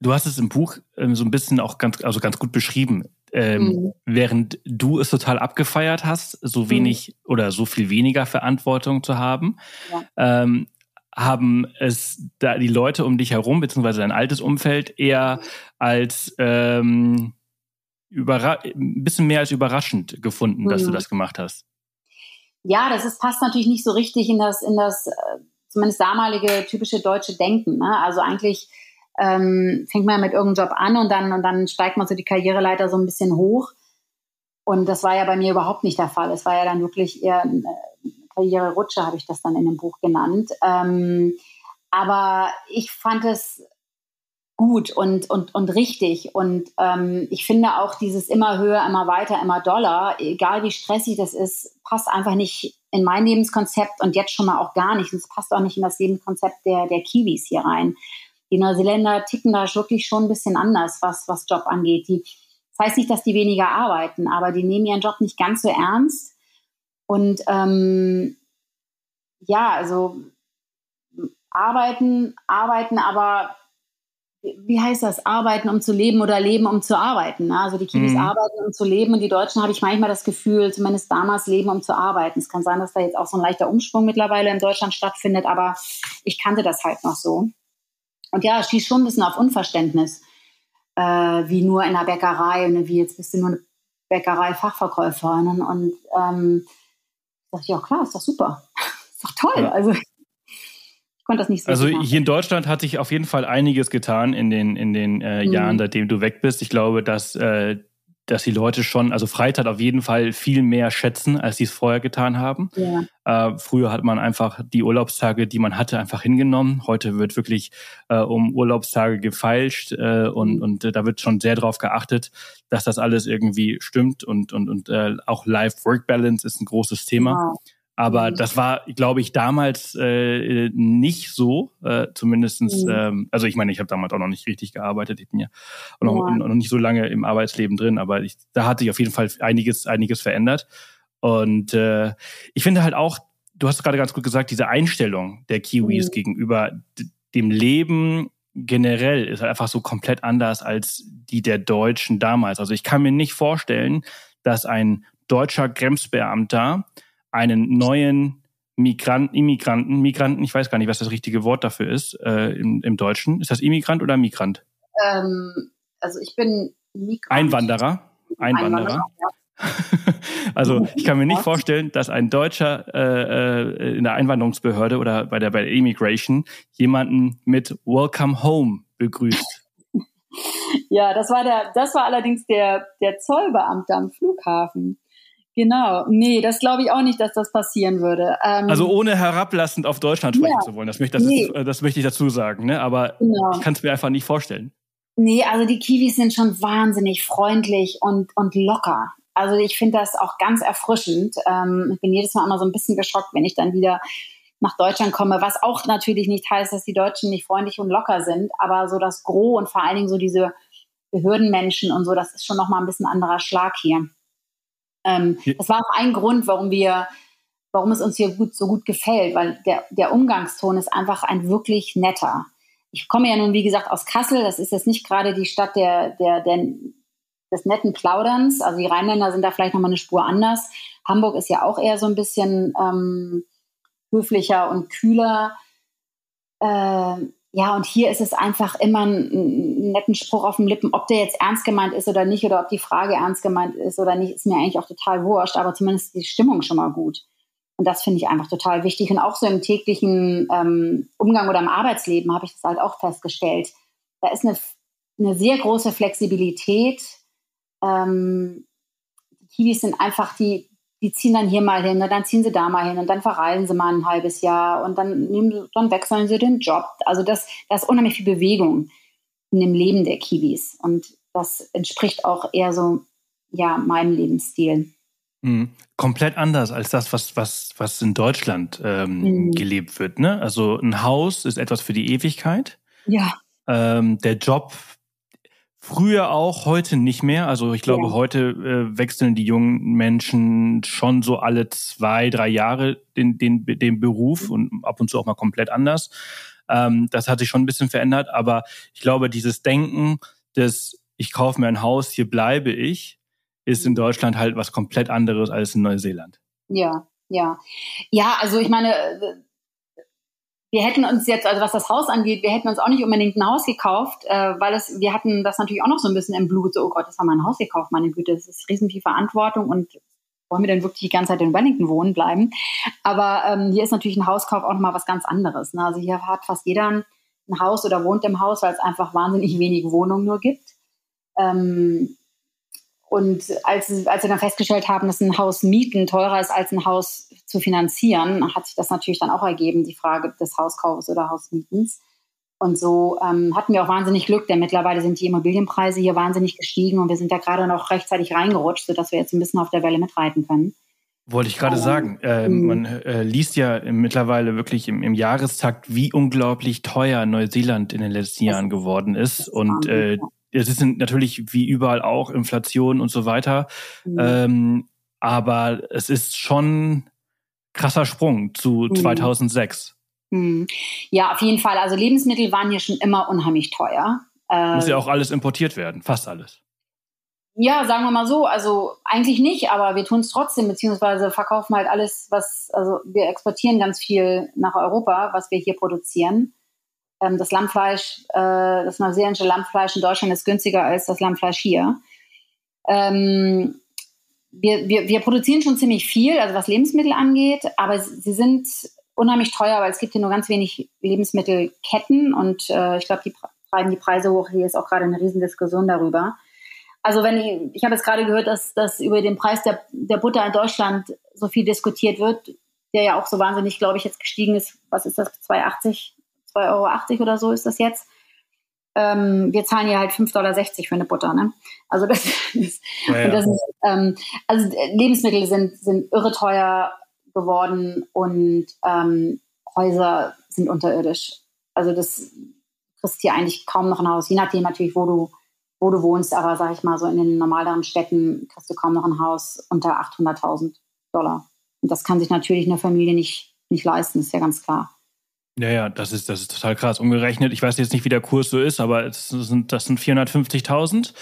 du hast es im Buch ähm, so ein bisschen auch ganz, also ganz gut beschrieben ähm, mhm. während du es total abgefeiert hast, so mhm. wenig mhm. oder so viel weniger Verantwortung zu haben, ja. ähm, haben es da die Leute um dich herum, beziehungsweise dein altes Umfeld, eher als ähm, ein bisschen mehr als überraschend gefunden, mhm. dass du mhm. das gemacht hast. Ja, das ist, passt natürlich nicht so richtig in das, in das äh, zumindest damalige typische deutsche Denken. Ne? Also eigentlich ähm, fängt man mit irgendeinem Job an und dann, und dann steigt man so die Karriereleiter so ein bisschen hoch. Und das war ja bei mir überhaupt nicht der Fall. Es war ja dann wirklich eher eine Karriererutsche, habe ich das dann in dem Buch genannt. Ähm, aber ich fand es gut und, und, und richtig. Und ähm, ich finde auch dieses immer höher, immer weiter, immer doller, egal wie stressig das ist, passt einfach nicht in mein Lebenskonzept und jetzt schon mal auch gar nicht. Und es passt auch nicht in das Lebenskonzept der, der Kiwis hier rein die Neuseeländer ticken da wirklich schon ein bisschen anders, was, was Job angeht. Die, das heißt nicht, dass die weniger arbeiten, aber die nehmen ihren Job nicht ganz so ernst. Und ähm, ja, also arbeiten, arbeiten, aber wie heißt das? Arbeiten, um zu leben oder leben, um zu arbeiten. Ne? Also die Kiwis mhm. arbeiten, um zu leben und die Deutschen habe ich manchmal das Gefühl, zumindest damals leben, um zu arbeiten. Es kann sein, dass da jetzt auch so ein leichter Umschwung mittlerweile in Deutschland stattfindet, aber ich kannte das halt noch so. Und ja, es schießt schon ein bisschen auf Unverständnis, äh, wie nur in der Bäckerei und wie jetzt bist du nur eine Bäckerei-Fachverkäuferin. Und, und ähm, dachte ich auch, klar, ist doch super. ist doch toll. Ja. Also konnte das nicht so Also hier in Deutschland hat sich auf jeden Fall einiges getan in den, in den äh, mhm. Jahren, seitdem du weg bist. Ich glaube, dass äh, dass die Leute schon, also Freizeit auf jeden Fall viel mehr schätzen, als sie es vorher getan haben. Ja. Äh, früher hat man einfach die Urlaubstage, die man hatte, einfach hingenommen. Heute wird wirklich äh, um Urlaubstage gefeilscht äh, und, mhm. und äh, da wird schon sehr darauf geachtet, dass das alles irgendwie stimmt und, und, und auch Life-Work-Balance ist ein großes Thema. Wow. Aber mhm. das war, glaube ich, damals äh, nicht so, äh, zumindestens. Mhm. Ähm, also ich meine, ich habe damals auch noch nicht richtig gearbeitet. Ich bin ja noch, ja. noch nicht so lange im Arbeitsleben drin, aber ich, da hat sich auf jeden Fall einiges, einiges verändert. Und äh, ich finde halt auch, du hast gerade ganz gut gesagt, diese Einstellung der Kiwis mhm. gegenüber dem Leben generell ist halt einfach so komplett anders als die der Deutschen damals. Also ich kann mir nicht vorstellen, dass ein deutscher Grenzbeamter einen neuen Migranten, Immigranten, Migranten, ich weiß gar nicht, was das richtige Wort dafür ist äh, im, im Deutschen. Ist das Immigrant oder Migrant? Ähm, also ich bin Migrant. Einwanderer. Einwanderer. Einwanderer ja. also ich kann mir nicht vorstellen, dass ein Deutscher äh, äh, in der Einwanderungsbehörde oder bei der bei der Immigration jemanden mit Welcome Home begrüßt. Ja, das war der, das war allerdings der der Zollbeamte am Flughafen. Genau, nee, das glaube ich auch nicht, dass das passieren würde. Ähm, also ohne herablassend auf Deutschland sprechen ja, zu wollen, das möchte, das, nee. ist, äh, das möchte ich dazu sagen, ne? aber genau. ich kann es mir einfach nicht vorstellen. Nee, also die Kiwis sind schon wahnsinnig freundlich und, und locker. Also ich finde das auch ganz erfrischend. Ähm, ich bin jedes Mal immer so ein bisschen geschockt, wenn ich dann wieder nach Deutschland komme, was auch natürlich nicht heißt, dass die Deutschen nicht freundlich und locker sind, aber so das Gros und vor allen Dingen so diese Behördenmenschen und so, das ist schon nochmal ein bisschen anderer Schlag hier. Ähm, das war auch ein Grund, warum wir, warum es uns hier gut, so gut gefällt, weil der, der Umgangston ist einfach ein wirklich netter. Ich komme ja nun, wie gesagt, aus Kassel. Das ist jetzt nicht gerade die Stadt der, der, der des netten Plauderns. Also die Rheinländer sind da vielleicht nochmal eine Spur anders. Hamburg ist ja auch eher so ein bisschen ähm, höflicher und kühler. Äh, ja, und hier ist es einfach immer ein, ein netten Spruch auf den Lippen, ob der jetzt ernst gemeint ist oder nicht, oder ob die Frage ernst gemeint ist oder nicht, ist mir eigentlich auch total wurscht, aber zumindest die Stimmung schon mal gut. Und das finde ich einfach total wichtig. Und auch so im täglichen ähm, Umgang oder im Arbeitsleben habe ich das halt auch festgestellt. Da ist eine, eine sehr große Flexibilität ähm, die Kiwis sind einfach die, die ziehen dann hier mal hin und dann ziehen sie da mal hin und dann verreisen sie mal ein halbes Jahr und dann, nehmen, dann wechseln sie den Job. Also das, da ist unheimlich viel Bewegung in dem Leben der Kiwis und das entspricht auch eher so ja meinem Lebensstil. Mhm. Komplett anders als das, was, was, was in Deutschland ähm, mhm. gelebt wird. Ne? Also ein Haus ist etwas für die Ewigkeit. Ja. Ähm, der Job Früher auch, heute nicht mehr. Also ich glaube, ja. heute äh, wechseln die jungen Menschen schon so alle zwei, drei Jahre den, den, den Beruf und ab und zu auch mal komplett anders. Ähm, das hat sich schon ein bisschen verändert, aber ich glaube, dieses Denken des ich kaufe mir ein Haus, hier bleibe ich, ist in Deutschland halt was komplett anderes als in Neuseeland. Ja, ja. Ja, also ich meine, wir hätten uns jetzt, also was das Haus angeht, wir hätten uns auch nicht unbedingt ein Haus gekauft, äh, weil es, wir hatten das natürlich auch noch so ein bisschen im Blut, so, oh Gott, das haben wir ein Haus gekauft, meine Güte, das ist riesen viel Verantwortung und wollen wir denn wirklich die ganze Zeit in Wellington wohnen bleiben? Aber ähm, hier ist natürlich ein Hauskauf auch nochmal was ganz anderes. Ne? Also hier hat fast jeder ein Haus oder wohnt im Haus, weil es einfach wahnsinnig wenige Wohnungen nur gibt. Ähm, und als, als wir dann festgestellt haben, dass ein Haus mieten teurer ist als ein Haus zu finanzieren, hat sich das natürlich dann auch ergeben, die Frage des Hauskaufes oder Hausmietens. Und so ähm, hatten wir auch wahnsinnig Glück, denn mittlerweile sind die Immobilienpreise hier wahnsinnig gestiegen und wir sind da gerade noch rechtzeitig reingerutscht, sodass wir jetzt ein bisschen auf der Welle mitreiten können. Wollte ich gerade sagen. Äh, man äh, liest ja mittlerweile wirklich im, im, Jahrestakt, wie unglaublich teuer Neuseeland in den letzten Jahren geworden ist. Und äh, es ist natürlich wie überall auch Inflation und so weiter. Mhm. Ähm, aber es ist schon krasser Sprung zu mhm. 2006. Mhm. Ja, auf jeden Fall. Also Lebensmittel waren hier schon immer unheimlich teuer. Muss ja ähm, auch alles importiert werden, fast alles. Ja, sagen wir mal so. Also eigentlich nicht, aber wir tun es trotzdem, beziehungsweise verkaufen halt alles, was, also wir exportieren ganz viel nach Europa, was wir hier produzieren. Ähm, das Lammfleisch, äh, das neuseeländische Lammfleisch in Deutschland ist günstiger als das Lammfleisch hier. Ähm, wir, wir, wir produzieren schon ziemlich viel, also was Lebensmittel angeht, aber sie sind unheimlich teuer, weil es gibt hier nur ganz wenig Lebensmittelketten und äh, ich glaube, die treiben die Preise hoch. Hier ist auch gerade eine Riesendiskussion darüber. Also wenn ich, ich habe jetzt gerade gehört, dass, dass über den Preis der, der Butter in Deutschland so viel diskutiert wird, der ja auch so wahnsinnig, glaube ich, jetzt gestiegen ist. Was ist das? 2,80 2,80 Euro oder so ist das jetzt. Ähm, wir zahlen ja halt 5,60 Dollar für eine Butter. Ne? Also das ist, ja, ja. das ist ähm, also Lebensmittel sind, sind irre teuer geworden und ähm, Häuser sind unterirdisch. Also das kriegst hier eigentlich kaum noch ein Haus, je nachdem natürlich, wo du, wo du wohnst, aber sag ich mal, so in den normaleren Städten kriegst du kaum noch ein Haus unter 800.000. Dollar. Und das kann sich natürlich eine Familie nicht, nicht leisten, ist ja ganz klar. Ja, ja, das ist, das ist total krass. Umgerechnet, ich weiß jetzt nicht, wie der Kurs so ist, aber es sind, das sind 450.000.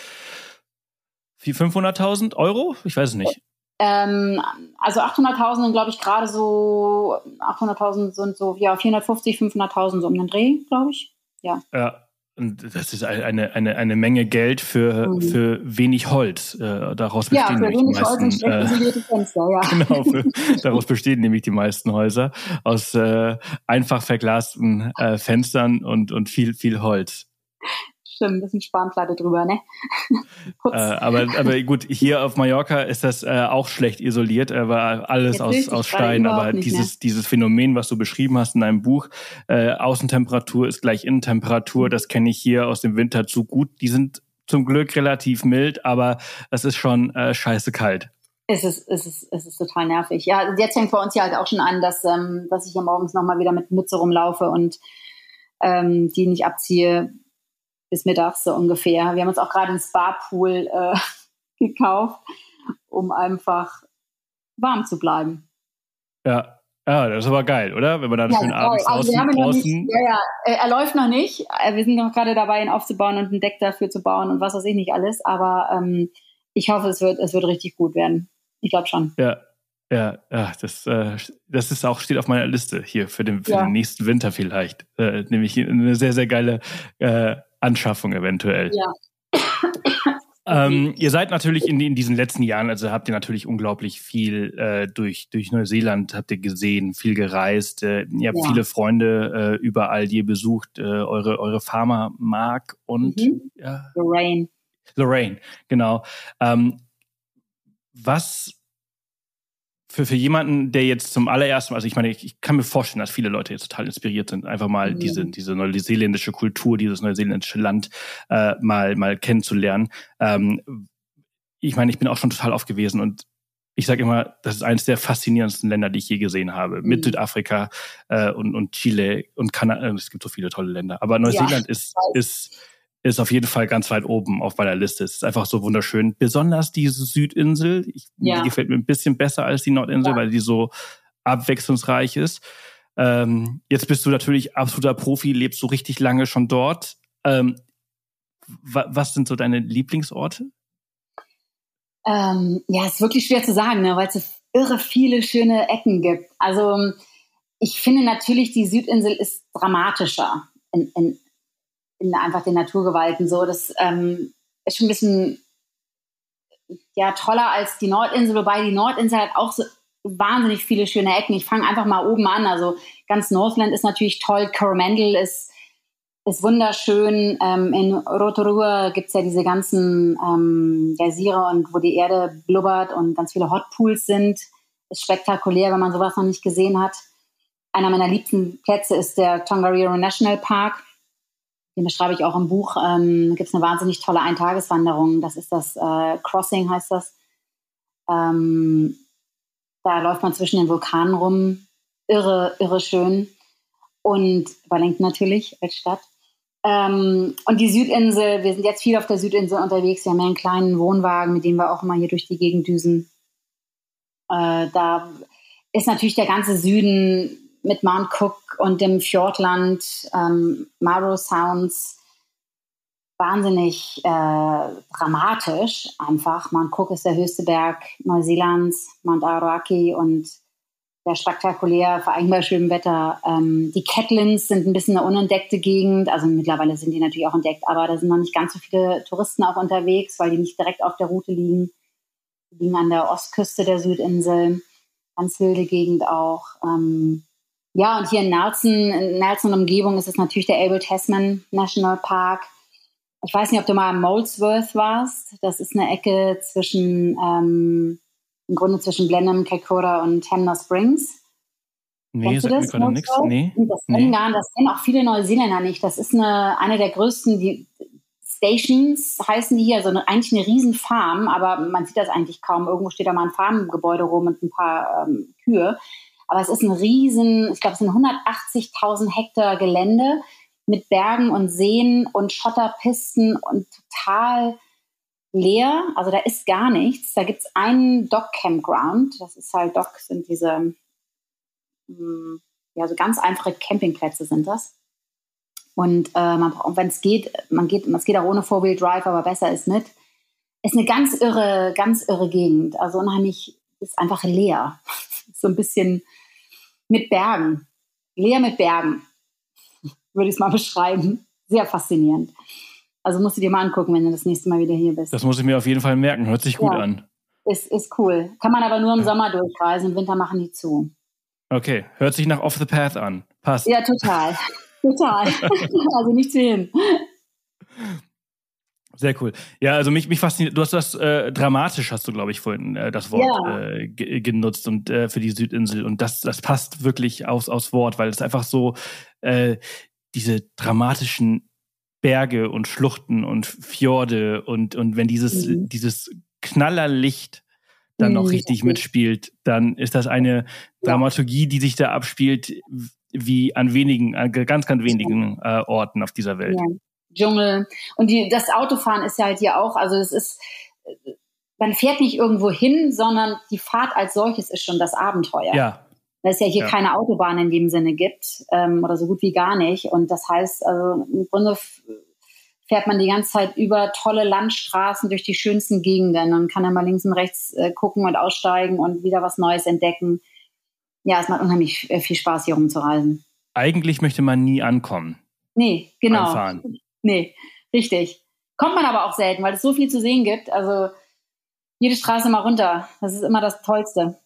500.000 Euro? Ich weiß es nicht. Ähm, also 800.000 sind, glaube ich, gerade so, 800.000 sind so, ja, 450, 500.000 so um den Dreh, glaube ich. Ja. Ja. Und das ist eine, eine, eine Menge Geld für, mhm. für wenig Holz. Äh, daraus bestehen ja, wenig Holz und schlecht isolierte Fenster, ja. Genau, für, daraus bestehen nämlich die meisten Häuser aus äh, einfach verglasten äh, Fenstern und, und viel, viel Holz. Stimmt, das ist ein Spanplatte drüber, ne? äh, aber, aber gut, hier auf Mallorca ist das äh, auch schlecht isoliert, äh, war alles aus, aus Stein. Aber dieses, mehr. dieses Phänomen, was du beschrieben hast in deinem Buch, äh, Außentemperatur ist gleich Innentemperatur, mhm. das kenne ich hier aus dem Winter zu gut. Die sind zum Glück relativ mild, aber es ist schon äh, scheiße kalt. Es ist, es, ist, es ist total nervig. Ja, jetzt fängt bei uns ja halt auch schon an, dass, ähm, dass ich ja morgens nochmal wieder mit Mütze rumlaufe und ähm, die nicht abziehe bis mittags so ungefähr. Wir haben uns auch gerade einen Spa-Pool äh, gekauft, um einfach warm zu bleiben. Ja. Ja, das ist aber geil, oder? Wenn man dann ja, schön abends also draußen, draußen nicht, Ja, ja, er läuft noch nicht. Äh, wir sind noch gerade dabei, ihn aufzubauen und ein Deck dafür zu bauen und was weiß ich nicht alles. Aber ähm, ich hoffe, es wird, es wird richtig gut werden. Ich glaube schon. Ja, ja, ja, das, äh, das ist auch, steht auf meiner Liste hier für den, für ja. den nächsten Winter vielleicht. Äh, nämlich eine sehr, sehr geile äh, Anschaffung eventuell. Ja. Ähm, ihr seid natürlich in, in, diesen letzten Jahren, also habt ihr natürlich unglaublich viel äh, durch, durch Neuseeland habt ihr gesehen, viel gereist. Äh, ihr habt ja. viele Freunde äh, überall, die ihr besucht, äh, eure, eure Farmer Mark und mhm. ja, Lorraine. Lorraine, genau. Ähm, was für, für jemanden, der jetzt zum allerersten Mal, also ich meine, ich, ich kann mir vorstellen, dass viele Leute jetzt total inspiriert sind, einfach mal mhm. diese, diese neuseeländische Kultur, dieses neuseeländische Land äh, mal, mal kennenzulernen. Ähm, ich meine, ich bin auch schon total oft gewesen und ich sage immer, das ist eines der faszinierendsten Länder, die ich je gesehen habe. Mhm. Mit Südafrika äh, und, und Chile und Kanada. Äh, es gibt so viele tolle Länder. Aber Neuseeland ja, ist, ist ist auf jeden Fall ganz weit oben auf meiner Liste. Es ist einfach so wunderschön. Besonders diese Südinsel. Ich, ja. Die gefällt mir ein bisschen besser als die Nordinsel, ja. weil die so abwechslungsreich ist. Ähm, jetzt bist du natürlich absoluter Profi, lebst so richtig lange schon dort. Ähm, was sind so deine Lieblingsorte? Ähm, ja, ist wirklich schwer zu sagen, ne, weil es irre viele schöne Ecken gibt. Also ich finde natürlich, die Südinsel ist dramatischer in, in in einfach den Naturgewalten so. Das ähm, ist schon ein bisschen ja, toller als die Nordinsel, wobei die Nordinsel hat auch so wahnsinnig viele schöne Ecken. Ich fange einfach mal oben an. Also ganz Northland ist natürlich toll, Coromandel ist, ist wunderschön. Ähm, in Rotorua gibt es ja diese ganzen ähm, Geysire und wo die Erde blubbert und ganz viele Hotpools sind. Ist spektakulär, wenn man sowas noch nicht gesehen hat. Einer meiner liebsten Plätze ist der Tongariro National Park den beschreibe ich auch im Buch. Ähm, gibt es eine wahnsinnig tolle Eintageswanderung. Das ist das äh, Crossing, heißt das. Ähm, da läuft man zwischen den Vulkanen rum. Irre, irre schön. Und Wellington natürlich als Stadt. Ähm, und die Südinsel, wir sind jetzt viel auf der Südinsel unterwegs. Wir haben ja einen kleinen Wohnwagen, mit dem wir auch immer hier durch die Gegend düsen. Äh, da ist natürlich der ganze Süden mit Mount Cook und dem Fjordland, ähm, Maro Sounds, wahnsinnig äh, dramatisch einfach. Mount Cook ist der höchste Berg Neuseelands, Mount Aoraki und der spektakulär, vor allem bei schönem Wetter. Ähm, die Catlins sind ein bisschen eine unentdeckte Gegend, also mittlerweile sind die natürlich auch entdeckt, aber da sind noch nicht ganz so viele Touristen auch unterwegs, weil die nicht direkt auf der Route liegen. Die liegen an der Ostküste der Südinsel, ganz wilde Gegend auch. Ähm, ja, und hier in Nelson, in Nelson Umgebung ist es natürlich der Abel Tasman National Park. Ich weiß nicht, ob du mal in Molesworth warst. Das ist eine Ecke zwischen, ähm, im Grunde zwischen Blenheim, Kaikoura und Hamner Springs. Nee, du das? Mir nix. Nee, das, nee. Kennen gar, das kennen auch viele Neuseeländer nicht. Das ist eine, eine der größten die Stations, heißen die hier. Also eine, eigentlich eine Riesenfarm, aber man sieht das eigentlich kaum. Irgendwo steht da mal ein Farmgebäude rum mit ein paar ähm, Kühe. Aber es ist ein riesen, ich glaube, es sind 180.000 Hektar Gelände mit Bergen und Seen und Schotterpisten und total leer, also da ist gar nichts. Da gibt es einen Dock Campground. Das ist halt Dock, sind diese, hm, ja, so ganz einfache Campingplätze sind das. Und äh, wenn es geht, man geht, es geht auch ohne Four-Wheel Drive, aber besser ist mit. Ist eine ganz irre, ganz irre Gegend. Also unheimlich, ist einfach leer. so ein bisschen mit Bergen. Leer mit Bergen, würde ich es mal beschreiben. Sehr faszinierend. Also musst du dir mal angucken, wenn du das nächste Mal wieder hier bist. Das muss ich mir auf jeden Fall merken. Hört sich gut ja. an. Ist, ist cool. Kann man aber nur im Sommer durchreisen. Im Winter machen die zu. Okay. Hört sich nach Off the Path an. Passt. Ja, total. Total. also nicht sehen. Sehr cool. Ja, also mich, mich fasziniert, du hast das äh, dramatisch, hast du, glaube ich, vorhin äh, das Wort ja. äh, genutzt und äh, für die Südinsel. Und das, das passt wirklich aus, aus Wort, weil es einfach so äh, diese dramatischen Berge und Schluchten und Fjorde und, und wenn dieses, mhm. dieses Knallerlicht dann noch mhm. richtig mitspielt, dann ist das eine Dramaturgie, die sich da abspielt, wie an wenigen, an ganz, ganz wenigen äh, Orten auf dieser Welt. Ja. Dschungel. Und die, das Autofahren ist ja halt hier auch, also es ist, man fährt nicht irgendwo hin, sondern die Fahrt als solches ist schon das Abenteuer. Ja. Weil es ja hier ja. keine Autobahn in dem Sinne gibt ähm, oder so gut wie gar nicht. Und das heißt, also im Grunde fährt man die ganze Zeit über tolle Landstraßen durch die schönsten Gegenden und kann dann mal links und rechts äh, gucken und aussteigen und wieder was Neues entdecken ja, es macht unheimlich viel Spaß, hier rumzureisen. Eigentlich möchte man nie ankommen. Nee, genau. Nee, richtig. Kommt man aber auch selten, weil es so viel zu sehen gibt. Also jede Straße mal runter. Das ist immer das Tollste.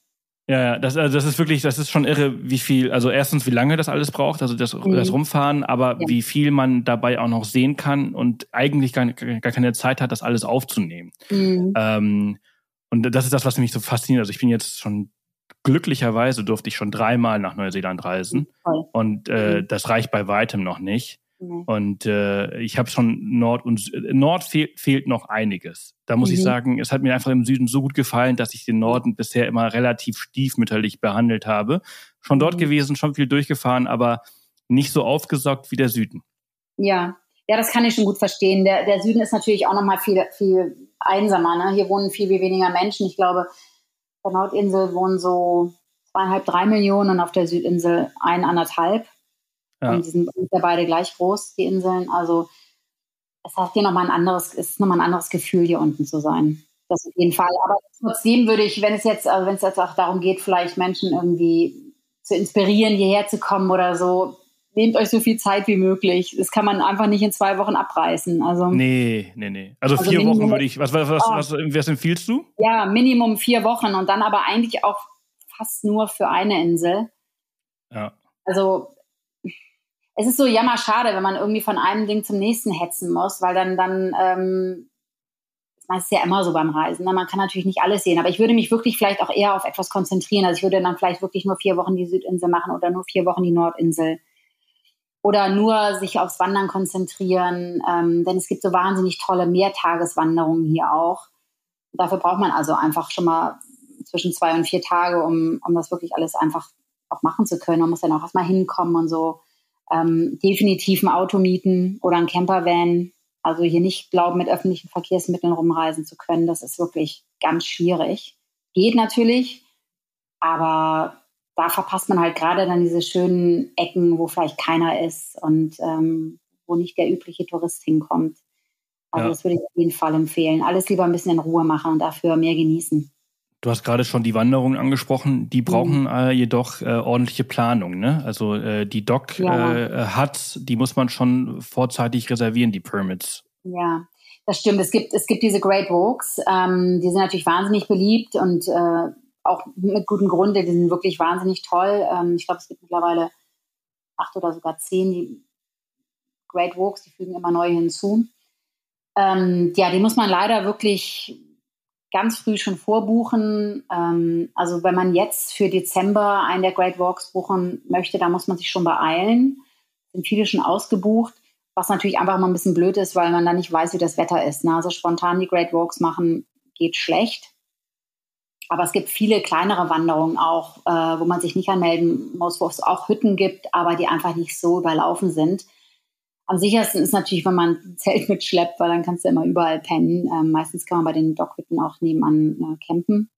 Ja, ja, das, also das ist wirklich, das ist schon irre, wie viel, also erstens, wie lange das alles braucht, also das, mhm. das Rumfahren, aber ja. wie viel man dabei auch noch sehen kann und eigentlich gar, gar keine Zeit hat, das alles aufzunehmen. Mhm. Ähm, und das ist das, was mich so fasziniert. Also ich bin jetzt schon glücklicherweise durfte ich schon dreimal nach Neuseeland reisen Voll. und äh, mhm. das reicht bei weitem noch nicht. Und äh, ich habe schon Nord und Nord fehl, fehlt noch einiges. Da muss mhm. ich sagen, es hat mir einfach im Süden so gut gefallen, dass ich den Norden bisher immer relativ stiefmütterlich behandelt habe. Schon dort mhm. gewesen, schon viel durchgefahren, aber nicht so aufgesaugt wie der Süden. Ja, ja, das kann ich schon gut verstehen. Der, der Süden ist natürlich auch noch mal viel, viel einsamer. Ne? Hier wohnen viel, viel weniger Menschen. Ich glaube, der Nordinsel wohnen so zweieinhalb, drei Millionen und auf der Südinsel ein, anderthalb. Ja. Und die sind ja beide gleich groß, die Inseln. Also es hat hier nochmal ein anderes, ist nochmal ein anderes Gefühl, hier unten zu sein. Das auf jeden Fall. Aber trotzdem würde ich, wenn es jetzt, also wenn es jetzt auch darum geht, vielleicht Menschen irgendwie zu inspirieren, hierher zu kommen oder so, nehmt euch so viel Zeit wie möglich. Das kann man einfach nicht in zwei Wochen abreißen. Also, nee, nee, nee. Also, also vier Minimum, Wochen würde ich. Was, was, was, oh, was, was empfiehlst du? Ja, Minimum vier Wochen und dann aber eigentlich auch fast nur für eine Insel. Ja. Also es ist so jammerschade, wenn man irgendwie von einem Ding zum nächsten hetzen muss, weil dann, dann ähm, das ist ja immer so beim Reisen. Ne? Man kann natürlich nicht alles sehen, aber ich würde mich wirklich vielleicht auch eher auf etwas konzentrieren. Also ich würde dann vielleicht wirklich nur vier Wochen die Südinsel machen oder nur vier Wochen die Nordinsel oder nur sich aufs Wandern konzentrieren, ähm, denn es gibt so wahnsinnig tolle Mehrtageswanderungen hier auch. Dafür braucht man also einfach schon mal zwischen zwei und vier Tage, um, um das wirklich alles einfach auch machen zu können. Man muss dann auch erstmal hinkommen und so. Ähm, definitiv ein Auto mieten oder ein Campervan. Also hier nicht glauben, mit öffentlichen Verkehrsmitteln rumreisen zu können. Das ist wirklich ganz schwierig. Geht natürlich, aber da verpasst man halt gerade dann diese schönen Ecken, wo vielleicht keiner ist und ähm, wo nicht der übliche Tourist hinkommt. Also ja. das würde ich auf jeden Fall empfehlen. Alles lieber ein bisschen in Ruhe machen und dafür mehr genießen. Du hast gerade schon die Wanderungen angesprochen. Die brauchen mhm. äh, jedoch äh, ordentliche Planung. Ne? Also äh, die Doc ja. Äh, hat, die muss man schon vorzeitig reservieren, die Permits. Ja, das stimmt. Es gibt, es gibt diese Great Walks. Ähm, die sind natürlich wahnsinnig beliebt und äh, auch mit gutem Grunde, die sind wirklich wahnsinnig toll. Ähm, ich glaube, es gibt mittlerweile acht oder sogar zehn, Great Walks, die fügen immer neu hinzu. Ähm, ja, die muss man leider wirklich ganz früh schon vorbuchen. Ähm, also wenn man jetzt für Dezember einen der Great Walks buchen möchte, da muss man sich schon beeilen. Sind viele schon ausgebucht, was natürlich einfach mal ein bisschen blöd ist, weil man dann nicht weiß, wie das Wetter ist. Ne? Also spontan die Great Walks machen geht schlecht. Aber es gibt viele kleinere Wanderungen auch, äh, wo man sich nicht anmelden muss, wo es auch Hütten gibt, aber die einfach nicht so überlaufen sind. Am sichersten ist natürlich, wenn man ein Zelt mitschleppt, weil dann kannst du immer überall pennen. Ähm, meistens kann man bei den Dockhütten auch nebenan äh, campen.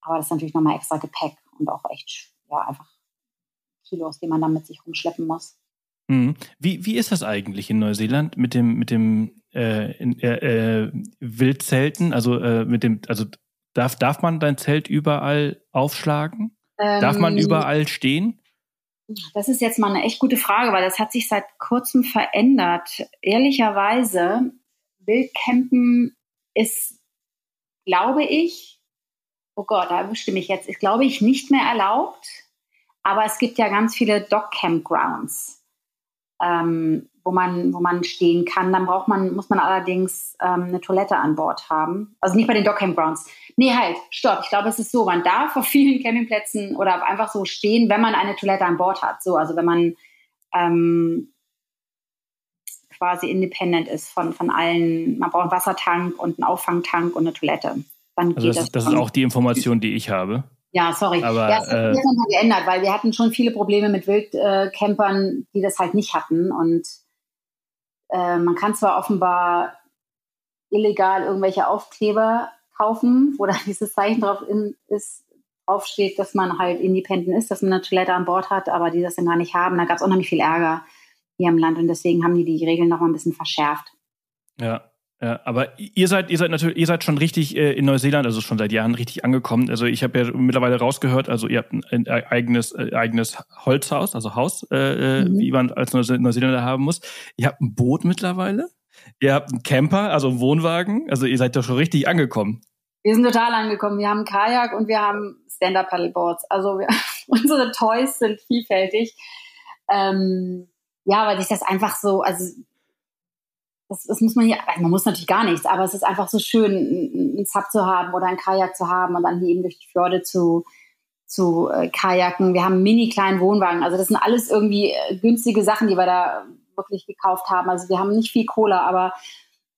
Aber das ist natürlich nochmal extra Gepäck und auch echt, ja, einfach Kilos, die man dann mit sich rumschleppen muss. Mhm. Wie, wie ist das eigentlich in Neuseeland mit dem, mit dem äh, in, äh, äh Wildzelten? Also äh, mit dem, also darf, darf man dein Zelt überall aufschlagen? Ähm, darf man ähm, überall stehen? Das ist jetzt mal eine echt gute Frage, weil das hat sich seit kurzem verändert. Ehrlicherweise, Wildcampen ist, glaube ich, oh Gott, da erwischte mich jetzt, ist, glaube ich, nicht mehr erlaubt. Aber es gibt ja ganz viele Dog-Campgrounds, ähm, wo, man, wo man stehen kann. Dann braucht man, muss man allerdings ähm, eine Toilette an Bord haben. Also nicht bei den Dog-Campgrounds. Nee, halt, stopp. Ich glaube, es ist so, man darf auf vielen Campingplätzen oder einfach so stehen, wenn man eine Toilette an Bord hat. So, also wenn man ähm, quasi independent ist von, von allen, man braucht einen Wassertank und einen Auffangtank und eine Toilette. Dann also das, das, das ist auch die Information, die ich habe. Ja, sorry. Aber, ja, es hat sich äh, geändert, weil wir hatten schon viele Probleme mit Wildcampern, äh, die das halt nicht hatten. Und äh, man kann zwar offenbar illegal irgendwelche Aufkleber kaufen, wo da dieses Zeichen drauf in, ist, draufsteht, dass man halt independent ist, dass man eine Toilette an Bord hat, aber die das dann gar nicht haben. Da gab es unheimlich viel Ärger hier im Land und deswegen haben die die Regeln noch mal ein bisschen verschärft. Ja, ja, aber ihr seid, ihr seid natürlich, ihr seid schon richtig äh, in Neuseeland, also schon seit Jahren richtig angekommen. Also ich habe ja mittlerweile rausgehört, also ihr habt ein, ein eigenes, äh, eigenes Holzhaus, also Haus, äh, äh mhm. wie man als Neuseeländer haben muss. Ihr habt ein Boot mittlerweile. Ihr habt einen Camper, also einen Wohnwagen. Also ihr seid doch schon richtig angekommen. Wir sind total angekommen. Wir haben einen Kajak und wir haben Stand-Up-Paddleboards. Also wir, unsere Toys sind vielfältig. Ähm, ja, weil sich das einfach so, also das, das muss man hier, also man muss natürlich gar nichts, aber es ist einfach so schön, einen Zap zu haben oder einen Kajak zu haben und dann hier eben durch die Fjorde zu, zu äh, kajaken. Wir haben einen mini kleinen Wohnwagen. Also das sind alles irgendwie äh, günstige Sachen, die wir da wirklich gekauft haben. Also wir haben nicht viel Kohle, aber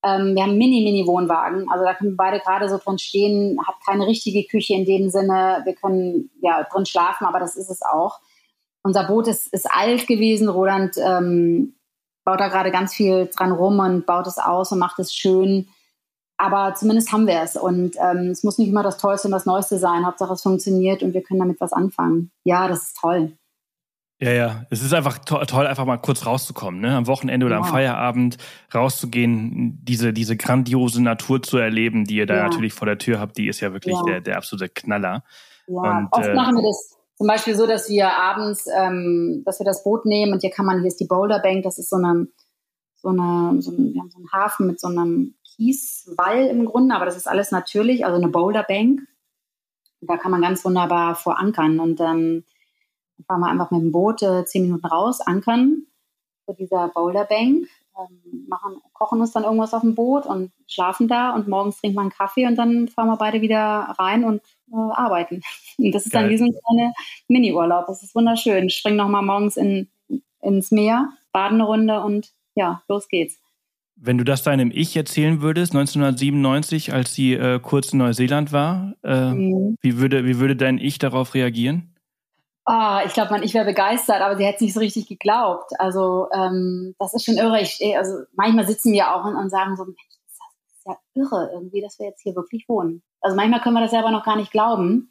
ähm, wir haben mini, mini Wohnwagen. Also da können wir beide gerade so drin stehen, hat keine richtige Küche in dem Sinne. Wir können ja drin schlafen, aber das ist es auch. Unser Boot ist, ist alt gewesen. Roland ähm, baut da gerade ganz viel dran rum und baut es aus und macht es schön. Aber zumindest haben wir es. Und ähm, es muss nicht immer das Tollste und das Neueste sein. Hauptsache es funktioniert und wir können damit was anfangen. Ja, das ist toll. Ja, ja, es ist einfach to toll, einfach mal kurz rauszukommen, ne? Am Wochenende oder ja. am Feierabend rauszugehen, diese, diese grandiose Natur zu erleben, die ihr da ja. natürlich vor der Tür habt, die ist ja wirklich ja. Der, der absolute Knaller. Ja, und, oft äh, machen wir das zum Beispiel so, dass wir abends, ähm, dass wir das Boot nehmen und hier kann man, hier ist die Boulder Bank, das ist so eine, so eine, so ein, wir haben so einen Hafen mit so einem Kieswall im Grunde, aber das ist alles natürlich, also eine Boulder Bank. Da kann man ganz wunderbar verankern und dann fahren wir einfach mit dem Boot äh, zehn Minuten raus, ankern vor dieser Boulder Bank, ähm, machen, kochen uns dann irgendwas auf dem Boot und schlafen da und morgens trinken wir einen Kaffee und dann fahren wir beide wieder rein und äh, arbeiten. Und das ist Geil. dann wie so ein kleiner Mini-Urlaub. Das ist wunderschön. Spring nochmal morgens in, ins Meer, baden eine Runde und ja, los geht's. Wenn du das deinem Ich erzählen würdest, 1997, als sie äh, kurz in Neuseeland war, äh, mhm. wie, würde, wie würde dein Ich darauf reagieren? Ah, ich glaube, ich wäre begeistert, aber sie hätte es nicht so richtig geglaubt. Also ähm, das ist schon irre. Ich, also manchmal sitzen wir auch und, und sagen so, Mensch, das ist ja irre irgendwie, dass wir jetzt hier wirklich wohnen. Also manchmal können wir das selber noch gar nicht glauben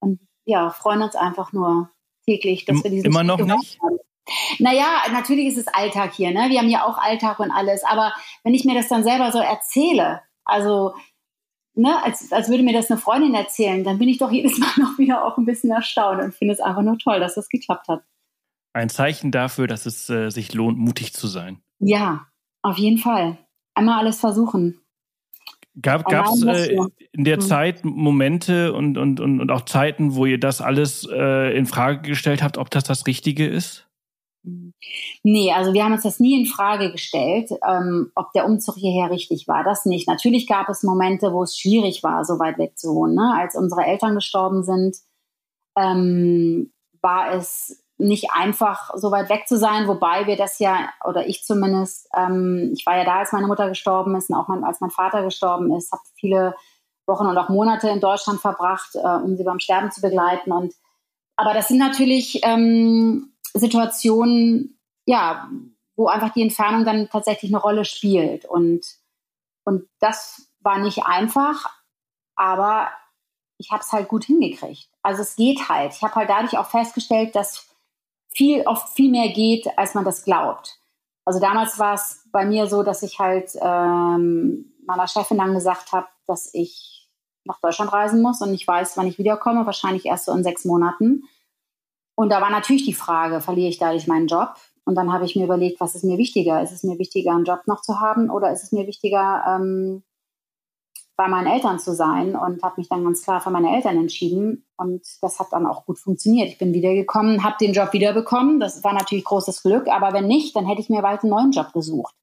und ja, freuen uns einfach nur täglich, dass wir diesen Immer noch nicht? Haben. Naja, natürlich ist es Alltag hier, ne? Wir haben ja auch Alltag und alles, aber wenn ich mir das dann selber so erzähle, also ne, als, als würde mir das eine Freundin erzählen, dann bin ich doch jedes Mal noch wieder auch ein bisschen erstaunt und finde es einfach nur toll, dass das geklappt hat. Ein Zeichen dafür, dass es äh, sich lohnt, mutig zu sein. Ja, auf jeden Fall. Einmal alles versuchen. Gab es äh, in der mhm. Zeit Momente und, und, und, und auch Zeiten, wo ihr das alles äh, in Frage gestellt habt, ob das das Richtige ist? Nee, also wir haben uns das nie in Frage gestellt, ähm, ob der Umzug hierher richtig war. Das nicht. Natürlich gab es Momente, wo es schwierig war, so weit weg zu wohnen. Ne? Als unsere Eltern gestorben sind, ähm, war es nicht einfach, so weit weg zu sein, wobei wir das ja, oder ich zumindest, ähm, ich war ja da, als meine Mutter gestorben ist und auch mein, als mein Vater gestorben ist, habe viele Wochen und auch Monate in Deutschland verbracht, äh, um sie beim Sterben zu begleiten. Und aber das sind natürlich ähm, Situationen, ja, wo einfach die Entfernung dann tatsächlich eine Rolle spielt. Und, und das war nicht einfach, aber ich habe es halt gut hingekriegt. Also es geht halt. Ich habe halt dadurch auch festgestellt, dass viel oft viel mehr geht, als man das glaubt. Also damals war es bei mir so, dass ich halt ähm, meiner Chefin dann gesagt habe, dass ich nach Deutschland reisen muss und ich weiß, wann ich wiederkomme, wahrscheinlich erst so in sechs Monaten. Und da war natürlich die Frage, verliere ich dadurch meinen Job? Und dann habe ich mir überlegt, was ist mir wichtiger? Ist es mir wichtiger, einen Job noch zu haben oder ist es mir wichtiger, ähm, bei meinen Eltern zu sein? Und habe mich dann ganz klar für meine Eltern entschieden. Und das hat dann auch gut funktioniert. Ich bin wiedergekommen, habe den Job wiederbekommen. Das war natürlich großes Glück. Aber wenn nicht, dann hätte ich mir bald einen neuen Job gesucht.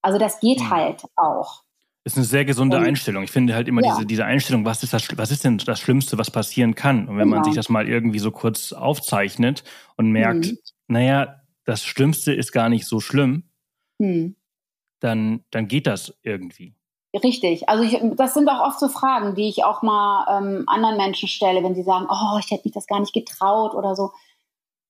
Also das geht mhm. halt auch. Ist eine sehr gesunde und, Einstellung. Ich finde halt immer ja. diese, diese Einstellung, was ist, das, was ist denn das Schlimmste, was passieren kann? Und wenn genau. man sich das mal irgendwie so kurz aufzeichnet und merkt, mhm. naja, das Schlimmste ist gar nicht so schlimm, hm. dann, dann geht das irgendwie. Richtig. Also ich, das sind auch oft so Fragen, die ich auch mal ähm, anderen Menschen stelle, wenn sie sagen, oh, ich hätte mich das gar nicht getraut oder so.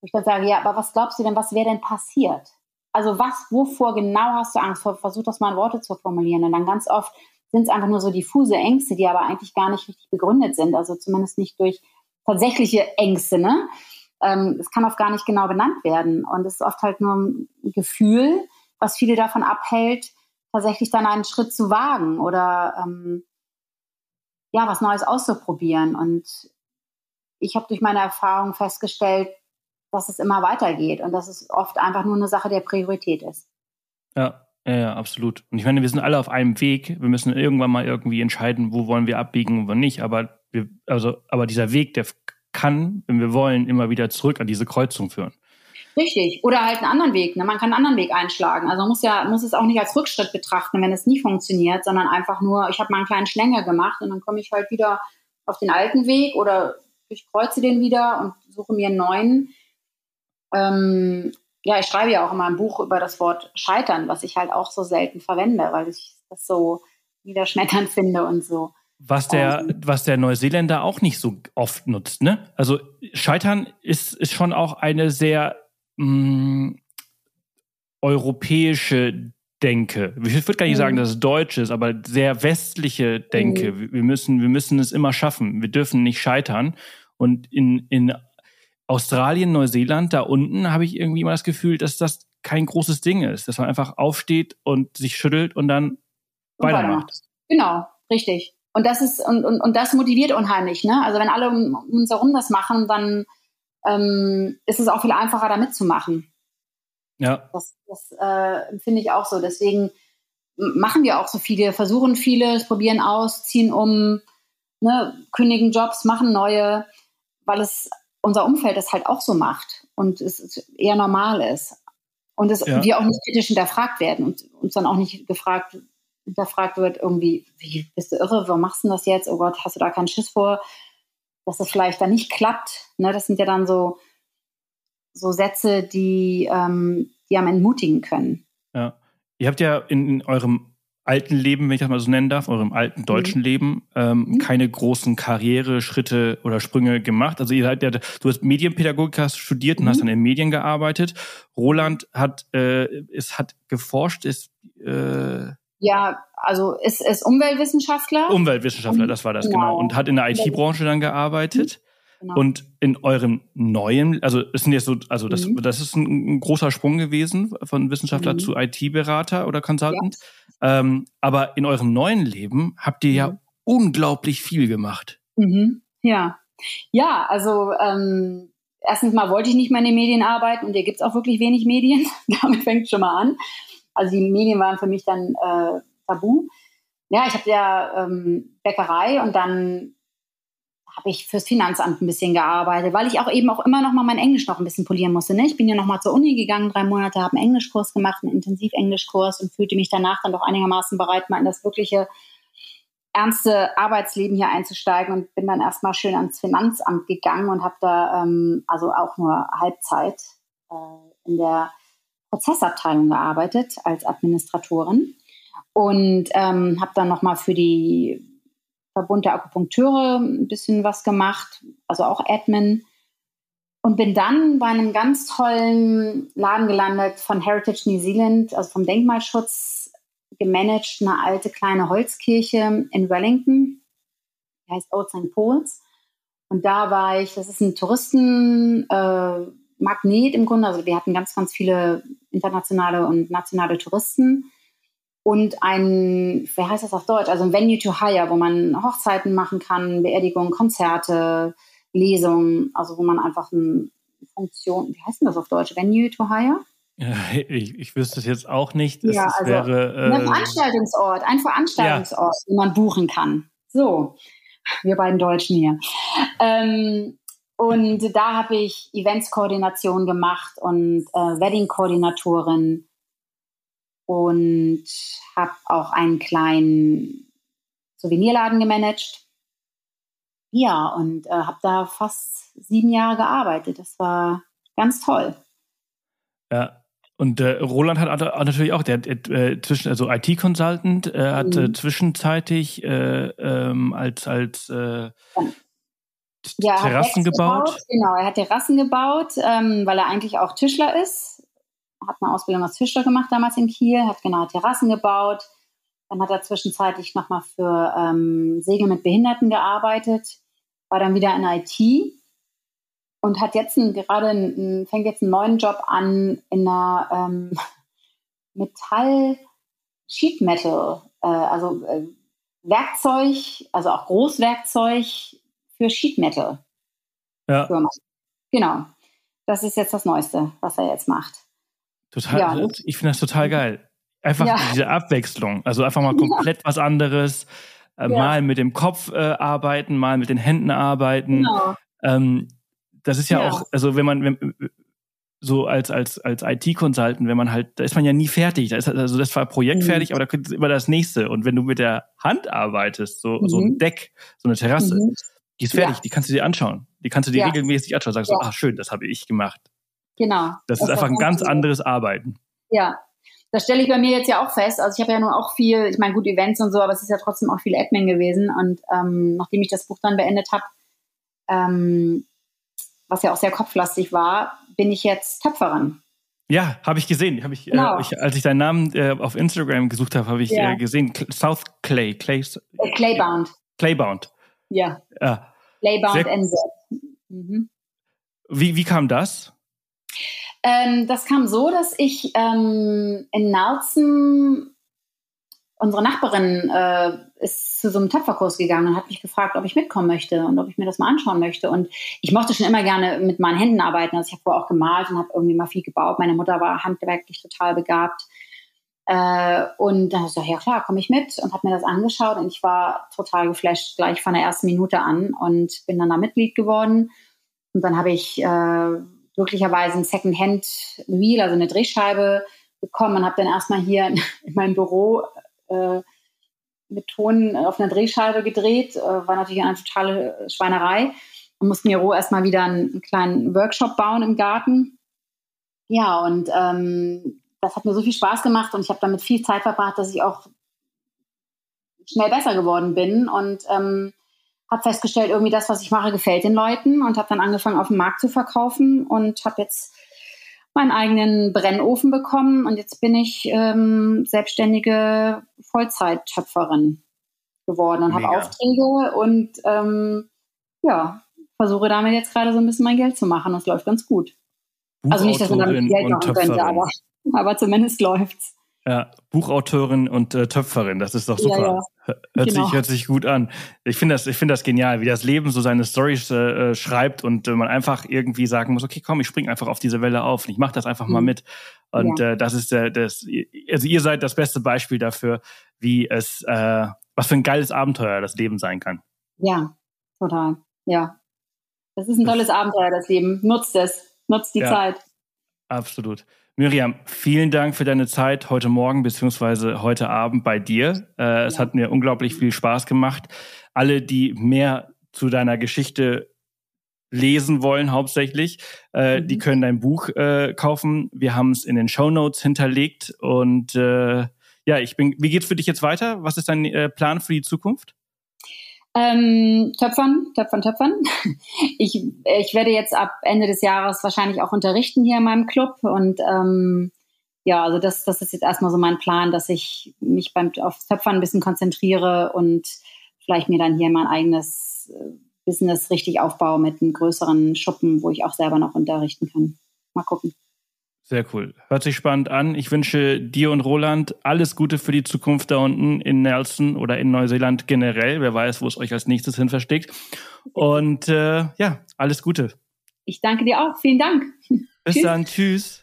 Ich dann sage, ja, aber was glaubst du denn, was wäre denn passiert? Also was, wovor genau hast du Angst? Versuch das mal in Worte zu formulieren. Und dann ganz oft sind es einfach nur so diffuse Ängste, die aber eigentlich gar nicht richtig begründet sind. Also zumindest nicht durch tatsächliche Ängste, ne? ähm, es kann oft gar nicht genau benannt werden. Und es ist oft halt nur ein Gefühl, was viele davon abhält, tatsächlich dann einen Schritt zu wagen oder ähm, ja, was Neues auszuprobieren. Und ich habe durch meine Erfahrung festgestellt, dass es immer weitergeht und dass es oft einfach nur eine Sache der Priorität ist. Ja, ja, ja, absolut. Und ich meine, wir sind alle auf einem Weg. Wir müssen irgendwann mal irgendwie entscheiden, wo wollen wir abbiegen und wo nicht. Aber wir, also, aber dieser Weg, der kann, wenn wir wollen, immer wieder zurück an diese Kreuzung führen. Richtig. Oder halt einen anderen Weg. Ne? Man kann einen anderen Weg einschlagen. Also man muss ja muss es auch nicht als Rückschritt betrachten, wenn es nie funktioniert, sondern einfach nur, ich habe mal einen kleinen Schlänger gemacht und dann komme ich halt wieder auf den alten Weg oder ich kreuze den wieder und suche mir einen neuen. Ähm, ja, ich schreibe ja auch immer ein Buch über das Wort Scheitern, was ich halt auch so selten verwende, weil ich das so niederschmetternd finde und so. Was der, was der Neuseeländer auch nicht so oft nutzt, ne? Also Scheitern ist, ist schon auch eine sehr mh, mm, europäische Denke. Ich würde gar nicht mhm. sagen, dass es deutsch ist, aber sehr westliche Denke. Mhm. Wir müssen, wir müssen es immer schaffen. Wir dürfen nicht scheitern. Und in, in Australien, Neuseeland, da unten habe ich irgendwie immer das Gefühl, dass das kein großes Ding ist, dass man einfach aufsteht und sich schüttelt und dann und weitermacht. Genau, richtig. Und das ist, und, und, und das motiviert unheimlich, ne? Also wenn alle um uns herum das machen, dann ähm, ist es auch viel einfacher, da mitzumachen. Ja. Das, das äh, finde ich auch so. Deswegen machen wir auch so viele, versuchen vieles, probieren aus, ziehen um, ne, kündigen Jobs, machen neue, weil es unser Umfeld das halt auch so macht und es eher normal ist. Und es, ja. wir auch nicht kritisch hinterfragt werden und uns dann auch nicht gefragt, hinterfragt wird, irgendwie, wie bist du irre, warum machst du das jetzt? Oh Gott, hast du da keinen Schiss vor, dass das vielleicht dann nicht klappt? Ne, das sind ja dann so, so Sätze, die, ähm, die am entmutigen können. Ja. Ihr habt ja in, in, eurem alten Leben, wenn ich das mal so nennen darf, eurem alten deutschen mhm. Leben, ähm, mhm. keine großen Karriereschritte oder Sprünge gemacht. Also ihr seid ja, du hast Medienpädagogik hast studiert und hast mhm. dann in Medien gearbeitet. Roland hat, äh, es hat geforscht, ist äh, ja, also ist, ist Umweltwissenschaftler. Umweltwissenschaftler, das war das, genau. genau. Und hat in der IT-Branche dann gearbeitet. Mhm, genau. Und in eurem neuen, also es sind jetzt so, also das, mhm. das ist ein, ein, großer Sprung gewesen von Wissenschaftler mhm. zu IT-Berater oder Consultant. Ja. Ähm, aber in eurem neuen Leben habt ihr ja mhm. unglaublich viel gemacht. Mhm. Ja. Ja, also ähm, erstens mal wollte ich nicht mehr in den Medien arbeiten und hier gibt's auch wirklich wenig Medien. Damit fängt schon mal an. Also die Medien waren für mich dann äh, tabu. Ja, ich habe ja ähm, Bäckerei und dann habe ich fürs Finanzamt ein bisschen gearbeitet, weil ich auch eben auch immer noch mal mein Englisch noch ein bisschen polieren musste. Ne? Ich bin ja noch mal zur Uni gegangen, drei Monate, habe einen Englischkurs gemacht, einen Intensiv-Englischkurs und fühlte mich danach dann doch einigermaßen bereit, mal in das wirkliche ernste Arbeitsleben hier einzusteigen und bin dann erstmal schön ans Finanzamt gegangen und habe da ähm, also auch nur Halbzeit äh, in der Prozessabteilung gearbeitet als Administratorin und ähm, habe dann nochmal für die Verbund der Akupunkteure ein bisschen was gemacht, also auch Admin. und bin dann bei einem ganz tollen Laden gelandet von Heritage New Zealand, also vom Denkmalschutz gemanagt, eine alte kleine Holzkirche in Wellington. Die heißt Old St. Paul's. Und da war ich, das ist ein Touristenmagnet äh, im Grunde. Also wir hatten ganz, ganz viele internationale und nationale Touristen. Und ein, wie heißt das auf Deutsch? Also ein Venue to Hire, wo man Hochzeiten machen kann, Beerdigungen, Konzerte, Lesungen, also wo man einfach eine Funktion, wie heißt denn das auf Deutsch? Venue to Hire? Ja, ich, ich wüsste es jetzt auch nicht. Es, ja, also wäre, äh, ein Veranstaltungsort, ein Veranstaltungsort, ja. den man buchen kann. So, wir beiden Deutschen hier. Ähm, und da habe ich Eventskoordination gemacht und äh, Wedding-Koordinatorin und habe auch einen kleinen Souvenirladen gemanagt. Ja, und äh, habe da fast sieben Jahre gearbeitet. Das war ganz toll. Ja, und äh, Roland hat, natürlich auch, der hat äh, zwischen, also IT-Consultant, äh, hat äh, mhm. zwischenzeitlich äh, ähm, als, als äh, ja, Terrassen gebaut. gebaut. Genau, er hat Terrassen gebaut, ähm, weil er eigentlich auch Tischler ist. Hat eine Ausbildung als Tischler gemacht damals in Kiel, hat genau Terrassen gebaut. Dann hat er zwischenzeitlich nochmal für ähm, Segel mit Behinderten gearbeitet, war dann wieder in IT und hat jetzt einen, gerade einen, fängt jetzt einen neuen Job an in einer ähm, Metall Sheet Metal, äh, also äh, Werkzeug, also auch Großwerkzeug für Sheet Metal. Ja. Genau. Das ist jetzt das Neueste, was er jetzt macht. Total, ja. ich finde das total geil. Einfach ja. diese Abwechslung, also einfach mal komplett ja. was anderes. Äh, mal mit dem Kopf äh, arbeiten, mal mit den Händen arbeiten. Genau. Ähm, das ist ja, auch, also wenn man, wenn, so als, als, als IT-Consultant, wenn man halt, da ist man ja nie fertig. Da ist also das war Projekt mhm. fertig, aber da kommt immer das nächste. Und wenn du mit der Hand arbeitest, so, mhm. so ein mhm. Deck, so eine Terrasse, mhm. die ist fertig, die kannst du dir anschauen. Die kannst du dir regelmäßig anschauen. Sagst so, ah, schön, das habe ich gemacht. Genau. Das, das ist einfach ein ganz anderes Arbeiten. Ja. Das stelle ich bei mir jetzt ja auch fest. Also ich habe ja nur auch viel, ich meine, gut, Events und so, aber es ist ja trotzdem auch viel Admin gewesen. Und ähm, nachdem ich das Buch dann beendet habe, ähm, was ja auch sehr kopflastig war, bin ich jetzt Töpferin. Ja, habe ich gesehen. Hab ich, äh, genau. äh, ich, als ich deinen Namen äh, auf Instagram gesucht habe, habe ich ja. äh, gesehen. South Clay. Clay äh, Claybound. Claybound. Ja. ja. Claybound NZ. Mhm. Wie, wie kam das? Ähm, das kam so, dass ich ähm, in Nelson unsere Nachbarin äh, ist zu so einem Töpferkurs gegangen und hat mich gefragt, ob ich mitkommen möchte und ob ich mir das mal anschauen möchte. Und ich mochte schon immer gerne mit meinen Händen arbeiten. Also ich habe vorher auch gemalt und habe irgendwie mal viel gebaut. Meine Mutter war handwerklich total begabt. Äh, und dann habe ich gesagt, ja klar, komme ich mit und habe mir das angeschaut und ich war total geflasht gleich von der ersten Minute an und bin dann da Mitglied geworden. Und dann habe ich äh, glücklicherweise ein Second-Hand Wheel, also eine Drehscheibe bekommen und habe dann erstmal hier in, in meinem Büro äh, mit Ton auf einer Drehscheibe gedreht. Äh, war natürlich eine totale Schweinerei. Man musste mir roh erstmal wieder einen, einen, kleinen Workshop bauen im Garten. Ja, und ähm, das hat mir so viel Spaß gemacht und ich habe damit viel Zeit verbracht, dass ich auch schnell besser geworden bin und ähm, habe festgestellt, irgendwie das, was ich mache, gefällt den Leuten und habe dann angefangen, auf dem Markt zu verkaufen und habe jetzt meinen eigenen Brennofen bekommen und jetzt bin ich ähm, selbstständige Vollzeittöpferin geworden und habe Aufträge und ähm, ja, versuche damit jetzt gerade so ein bisschen mein Geld zu machen. Das läuft ganz gut. Also nicht, dass man damit Geld machen könnte, aber, aber zumindest läuft's. Ja, Buchautorin und äh, Töpferin, das ist doch super. Ja, ja. Hört, genau. sich, hört sich gut an. Ich finde das, ich finde das genial, wie das Leben so seine Storys äh, äh, schreibt und äh, man einfach irgendwie sagen muss, okay, komm, ich spring einfach auf diese Welle auf und ich mache das einfach mhm. mal mit. Und ja. äh, das ist der, das, also ihr seid das beste Beispiel dafür, wie es, äh, was für ein geiles Abenteuer das Leben sein kann. Ja, total. Ja, das ist ein tolles das, Abenteuer, das Leben. Nutzt es, nutzt die Zeit. Absolut. Miriam, vielen Dank für deine Zeit heute Morgen beziehungsweise heute Abend bei dir. Äh, es hat mir unglaublich viel Spaß gemacht. Alle, die mehr zu deiner Geschichte lesen wollen, hauptsächlich, äh, mhm. die können dein Buch äh, kaufen. Wir haben es in den Show Notes hinterlegt. Und äh, ja, ich bin. Wie geht's für dich jetzt weiter? Was ist dein äh, Plan für die Zukunft? Ähm, töpfern, töpfern, töpfern. Ich, ich werde jetzt ab Ende des Jahres wahrscheinlich auch unterrichten hier in meinem Club und ähm, ja, also das, das ist jetzt erstmal so mein Plan, dass ich mich beim auf Töpfern ein bisschen konzentriere und vielleicht mir dann hier mein eigenes äh, Business richtig aufbaue mit einem größeren Schuppen, wo ich auch selber noch unterrichten kann. Mal gucken. Sehr cool. Hört sich spannend an. Ich wünsche dir und Roland alles Gute für die Zukunft da unten in Nelson oder in Neuseeland generell. Wer weiß, wo es euch als nächstes hin versteckt. Und äh, ja, alles Gute. Ich danke dir auch. Vielen Dank. Bis Tschüss. dann. Tschüss.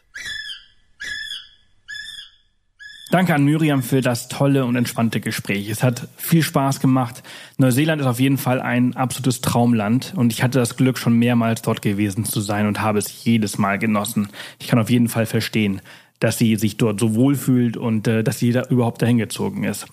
Danke an Miriam für das tolle und entspannte Gespräch. Es hat viel Spaß gemacht. Neuseeland ist auf jeden Fall ein absolutes Traumland und ich hatte das Glück, schon mehrmals dort gewesen zu sein und habe es jedes Mal genossen. Ich kann auf jeden Fall verstehen, dass sie sich dort so wohl fühlt und äh, dass sie da überhaupt dahin gezogen ist.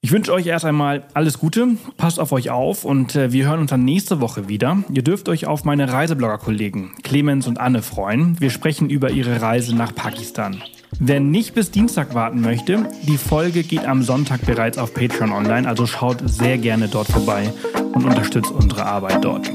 Ich wünsche euch erst einmal alles Gute, passt auf euch auf und äh, wir hören uns dann nächste Woche wieder. Ihr dürft euch auf meine Reiseblogger-Kollegen Clemens und Anne freuen. Wir sprechen über ihre Reise nach Pakistan. Wer nicht bis Dienstag warten möchte, die Folge geht am Sonntag bereits auf Patreon online, also schaut sehr gerne dort vorbei und unterstützt unsere Arbeit dort.